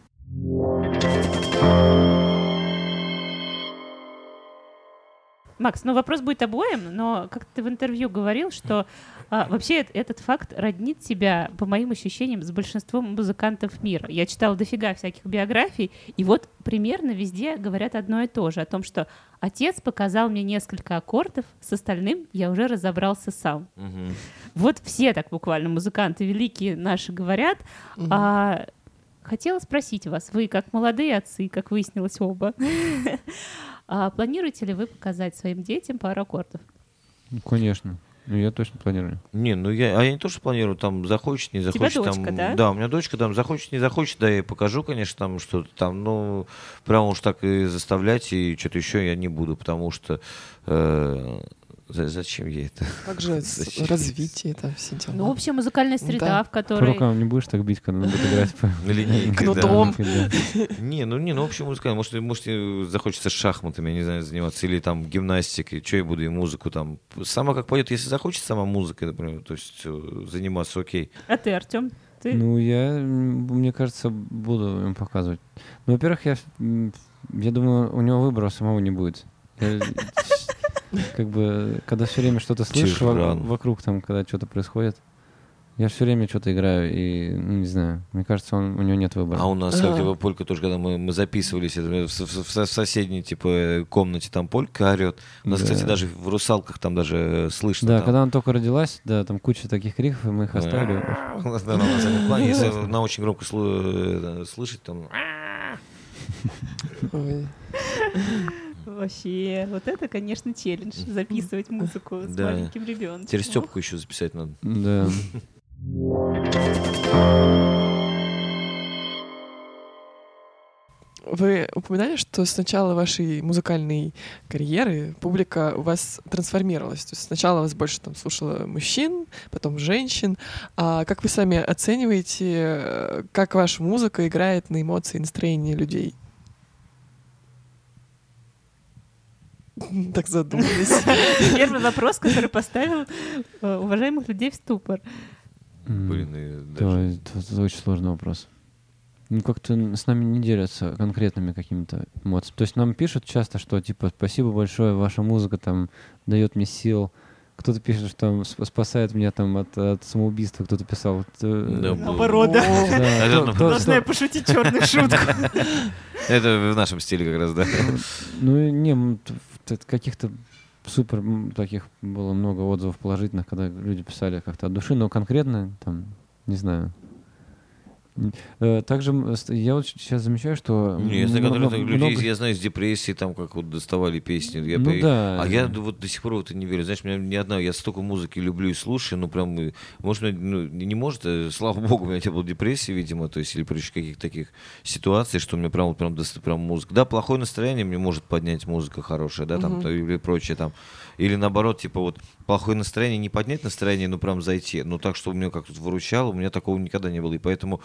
Макс, ну вопрос будет обоим, но как ты в интервью говорил, что а, вообще эт- этот факт роднит тебя, по моим ощущениям, с большинством музыкантов мира. Я читала дофига всяких биографий, и вот примерно везде говорят одно и то же, о том, что отец показал мне несколько аккордов, с остальным я уже разобрался сам. Мгм. Вот все так буквально музыканты великие наши говорят. Мгм. А, хотела спросить вас, вы как молодые отцы, как выяснилось оба, а планируете ли вы показать своим детям пару аккордов? Ну, конечно. Ну, я точно планирую. Не, ну я, а я не то, что планирую, там захочет, не У тебя захочет. дочка, там, да? Да, у меня дочка там захочет, не захочет, да, я ей покажу, конечно, там что-то там, ну, прям уж так и заставлять, и что-то еще я не буду, потому что э, зачем ей это? Как же развитие, там все дела. Ну, общая музыкальная среда, Да. в По которой... рукам не будешь так бить, когда он будет играть по На линейке, да. Не, ну не, ну вообще музыкально. Может, может, захочется шахматами, я не знаю, заниматься, или там гимнастикой, что я буду и музыку там. Сама как пойдет, если захочет сама музыкой, например, то есть э, заниматься, окей. А ты, Артем? Ты... Ну, я, мне кажется, буду им показывать. Ну, во-первых, я, я думаю, у него выбора самого не будет. Как бы, когда все время что-то слышишь Тиран. вокруг, там, когда что-то происходит, я все время что-то играю, и, ну, не знаю, мне кажется, он, у него нет выбора. А у нас, как типа, Полька тоже, когда мы, мы записывались, это, в, в- в- в соседней, типа, комнате там Полька орет. У нас, Да. кстати, даже в «Русалках» там даже э, слышно. Да, там. когда она только родилась, да, там куча таких криков, и мы их оставили. Если на очень громко э, слышать, там... Вообще, вот это, конечно, челлендж, записывать музыку с Да. маленьким ребенком. Теперь Степку еще записать надо. Да. Вы упоминали, что с начала вашей музыкальной карьеры публика у вас трансформировалась. То есть сначала вас больше там слушала мужчин, потом женщин. А как вы сами оцениваете, э, как ваша музыка играет на эмоции и настроение людей? Так задумались. Первый вопрос, который поставил э, уважаемых людей в ступор. Блин, и Да, даже... это, это очень сложный вопрос. Ну, как-то с нами не делятся конкретными какими-то эмоциями. То есть нам пишут часто, что типа спасибо большое, ваша музыка там дает мне сил. Кто-то пишет, что там, сп- спасает меня там от, от самоубийства, кто-то писал. э, Да, Наоборот, да. О, да, Должна я пошутить черную шутку. Это в нашем стиле как раз, да. Ну, и не, т- каких-то супер таких было много отзывов положительных, когда люди писали как-то от души, но конкретно там, не знаю. Э, Также я вот сейчас замечаю, что Не, я знаю, много- людей, много- я знаю, с депрессии там как вот доставали песни. Я ну по- да. А я вот до сих пор в это не верю. Знаешь, меня ни одна, я столько музыки люблю и слушаю, ну прям, может, ну, не может, э, слава богу, у меня не было депрессии, видимо, то есть, или прочих каких-то таких ситуаций, что мне прям, вот прям, прям музыка. Да, плохое настроение мне может поднять музыка хорошая, да, там, Мгм. то или прочее там. Или наоборот, типа вот плохое настроение, не поднять настроение, но прям зайти. Ну так, чтобы меня как-то выручало, у меня такого никогда не было. И поэтому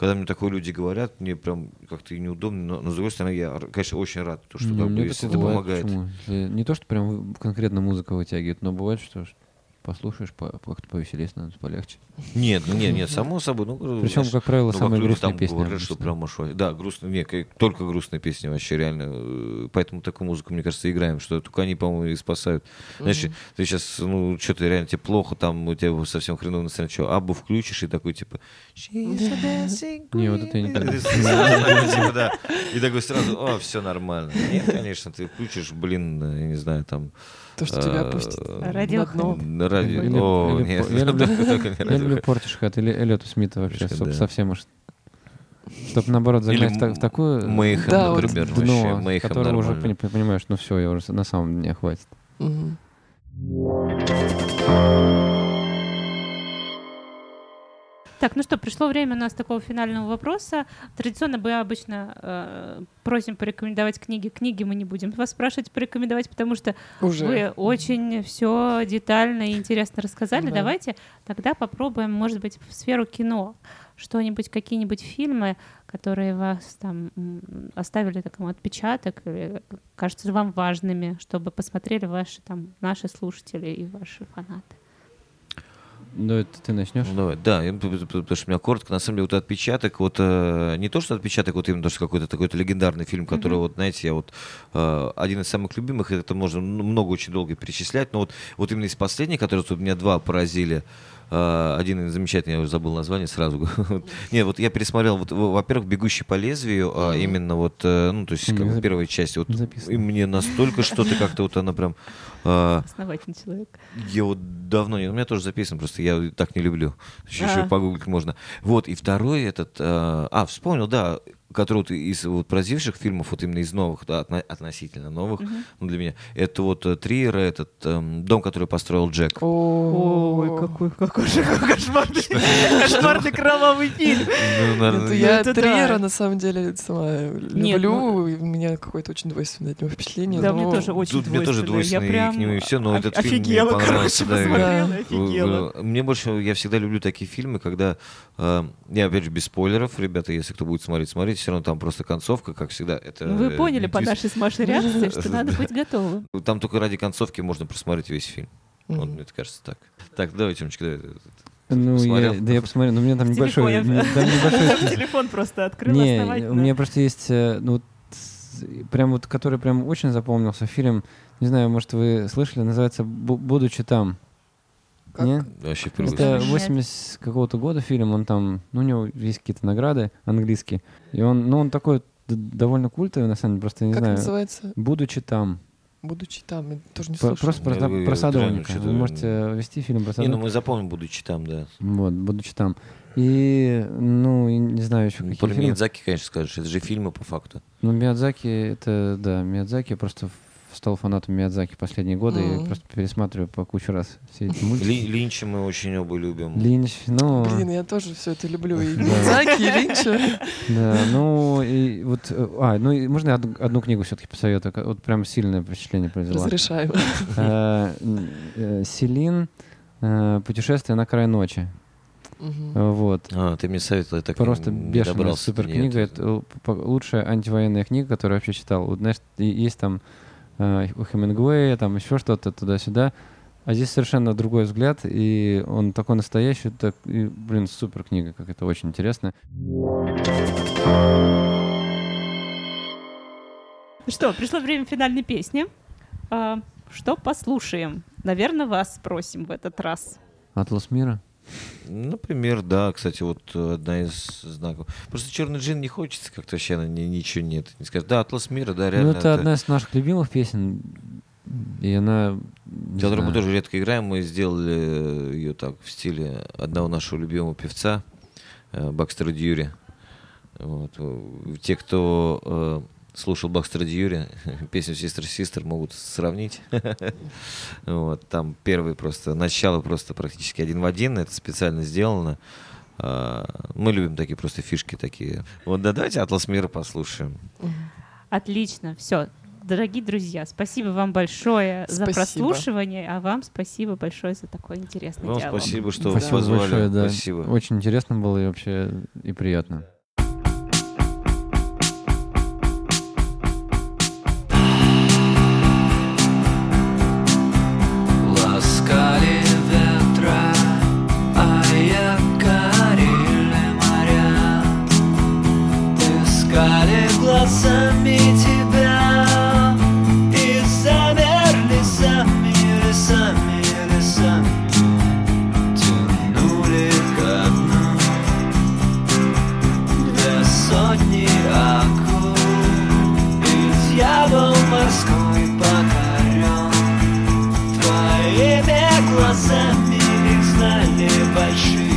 когда мне такое люди говорят, мне прям как-то неудобно, но, но с другой стороны, я, конечно, очень рад, то, что Не, как бы, если это бывает, помогает. почему? Если Не то, что прям конкретно музыка вытягивает, но бывает, что послушаешь, по- как-то повеселее становится, полегче. Нет, ну, нет, нет, само собой. Ну, Причем, знаешь, как правило, ну, самые грустные там песни. говорят, что прям аж ой, Да, грустные, не, к- только грустные песни вообще реально. э, Поэтому такую музыку, мне кажется, играем, что только они, по-моему, и спасают. Знаешь, Мгм. ты сейчас, ну, что-то реально тебе плохо, там у тебя совсем хреново настроение, что, Абу включишь и такой, типа... «She's a dancing Не, вот это я не queen». помню. И ты сразу, типа. И такой сразу, о, все нормально. Нет, конечно, ты включишь, блин, я не знаю, там... То, что тебя э, опустит. Радио. на дно. на радио. Или- О, нет, я люблю- Портишхэт или Эллиота Смита вообще, совсем уж... Чтоб, наоборот, загнать в, та- в такую Мэйхэм, Да, вот например, дно, вообще. Которое уже понимаешь, ну все, я уже на самом дне хватит. Мгм. Так, ну что, пришло время у нас такого финального вопроса. Традиционно мы обычно э, просим порекомендовать книги. Книги мы не будем вас спрашивать порекомендовать, потому что Уже. вы очень все детально и интересно рассказали. Да. Давайте тогда попробуем, может быть, в сферу кино. Что-нибудь, какие-нибудь фильмы, которые вас там оставили такой отпечаток, или кажутся вам важными, чтобы посмотрели ваши там наши слушатели и ваши фанаты. Ну, это ты начнешь? Ну, давай, да, потому что у меня коротко, на самом деле, вот отпечаток, вот э, не то, что отпечаток, вот именно то, что какой-то такой легендарный фильм, который, Мгм. вот, знаете, я вот э, один из самых любимых, это можно ну, много очень долго перечислять, но вот, вот именно из последних, которые вот меня два поразили, один из замечательный, я уже забыл название сразу. Нет, вот я пересмотрел, вот, во- во-первых, «Бегущий по лезвию», а именно вот, э, ну, то есть, как бы первая часть, вот, и мне настолько что-то как-то вот она прям... э, Основательный человек. я вот давно не... У меня тоже записано, просто я так не люблю. Еще, еще А. погуглить можно. Вот, и второй этот... а, вспомнил, да, который вот из вот поразивших фильмов, вот именно из новых, да, отно- относительно новых, Мгм. ну, для меня, это вот э, Триера, этот эм, дом, который построил Джек. О, какой, какой же кошмарный, кошмарный кровавый фильм. Ну, я. Триера, на самом деле, сама люблю. и У меня какое-то очень двойственное от него впечатление. Да, мне тоже очень Тут мне тоже двойственное. Я двойственные прям к нему и все, но этот фильм мне офигела, понравился. Мне больше, я всегда люблю такие фильмы, когда, э, я опять же без спойлеров, ребята, если кто будет смотреть, смотрите, все равно там просто концовка, как всегда. Это, Ну, Вы э, поняли по нашей с Машей реакции, что надо быть готовым. твист. Там только ради концовки можно просмотреть весь фильм. Вот, мне кажется так. Так, давай, Тёмочка, давай. Ну, я, да я посмотрел, но у меня там небольшой... Там небольшой Телефон просто открыл Не, у меня просто есть, э, ну, вот, прям вот, который прям очень запомнился фильм, не знаю, может, вы слышали, называется «Бу- «Будучи там». Как? Не? Вообще впервые. Это Нет. 80 какого-то года фильм, он там, ну, у него есть какие-то награды английские, и он, ну, он такой довольно культовый, на самом деле, просто не Как знаю. называется? «Будучи там». Будучи там, я тоже не Про- слышала. просто про, про садовника. Вы можете вести фильм про Не, ну садовника. мы запомним, будучи там, да. Вот, «Будучи там». И, ну, и не знаю еще какие Про фильмы. Миядзаки, конечно, скажешь. Это же фильмы по факту. Ну, Миядзаки, это, да, Миядзаки, просто стал фанатом Миядзаки последние годы, и Мгм. просто пересматриваю по кучу раз все эти мультики. Ли- Линча мы очень оба любим. Линч, ну, Блин, я тоже все это люблю. И Да. Мидзаки, и Линча. да, ну, и вот, э, а, ну, и можно я одну, книгу все-таки посоветую, вот прям сильное впечатление произвела. Разрешаю. Э, э, Селин, «Путешествие на край ночи». Э, вот. А, ты мне советовал, так Просто не бешеная супер книга. Это лучшая антивоенная книга, которую я вообще читал. Вот, знаешь, и- есть там э, у Хемингуэя, там еще что-то туда-сюда. А здесь совершенно другой взгляд, и он такой настоящий, так, и, блин, супер книга, как это очень интересно. Ну Что, пришло время финальной песни. А, что послушаем? Наверное, вас спросим в этот раз. Атлас мира. Например, да, кстати, вот э, одна из знаков. Просто черный джин не хочется, как-то вообще она ни- ничего нет. Не скажешь, да, Атлас мира, да, реально. ну, это, одна из наших любимых песен, и она... не Которую мы тоже редко играем, мы сделали ее так в стиле одного нашего любимого певца э, Бакстера Дьюри. Вот. э, Те, кто э, слушал Бакстера Дьюри, песню Sister Sister могут сравнить. Вот. Там первый просто, начало просто практически один в один, это специально сделано. А, Мы любим такие просто фишки такие. Вот да, давайте Атлас мира послушаем. Отлично, все. Дорогие друзья, спасибо вам большое за Спасибо. прослушивание, а вам спасибо большое за такой интересный Вам диалог. спасибо, что Спасибо позвали. большое, да. Спасибо. Очень интересно было и вообще и приятно. Глазами их знали большие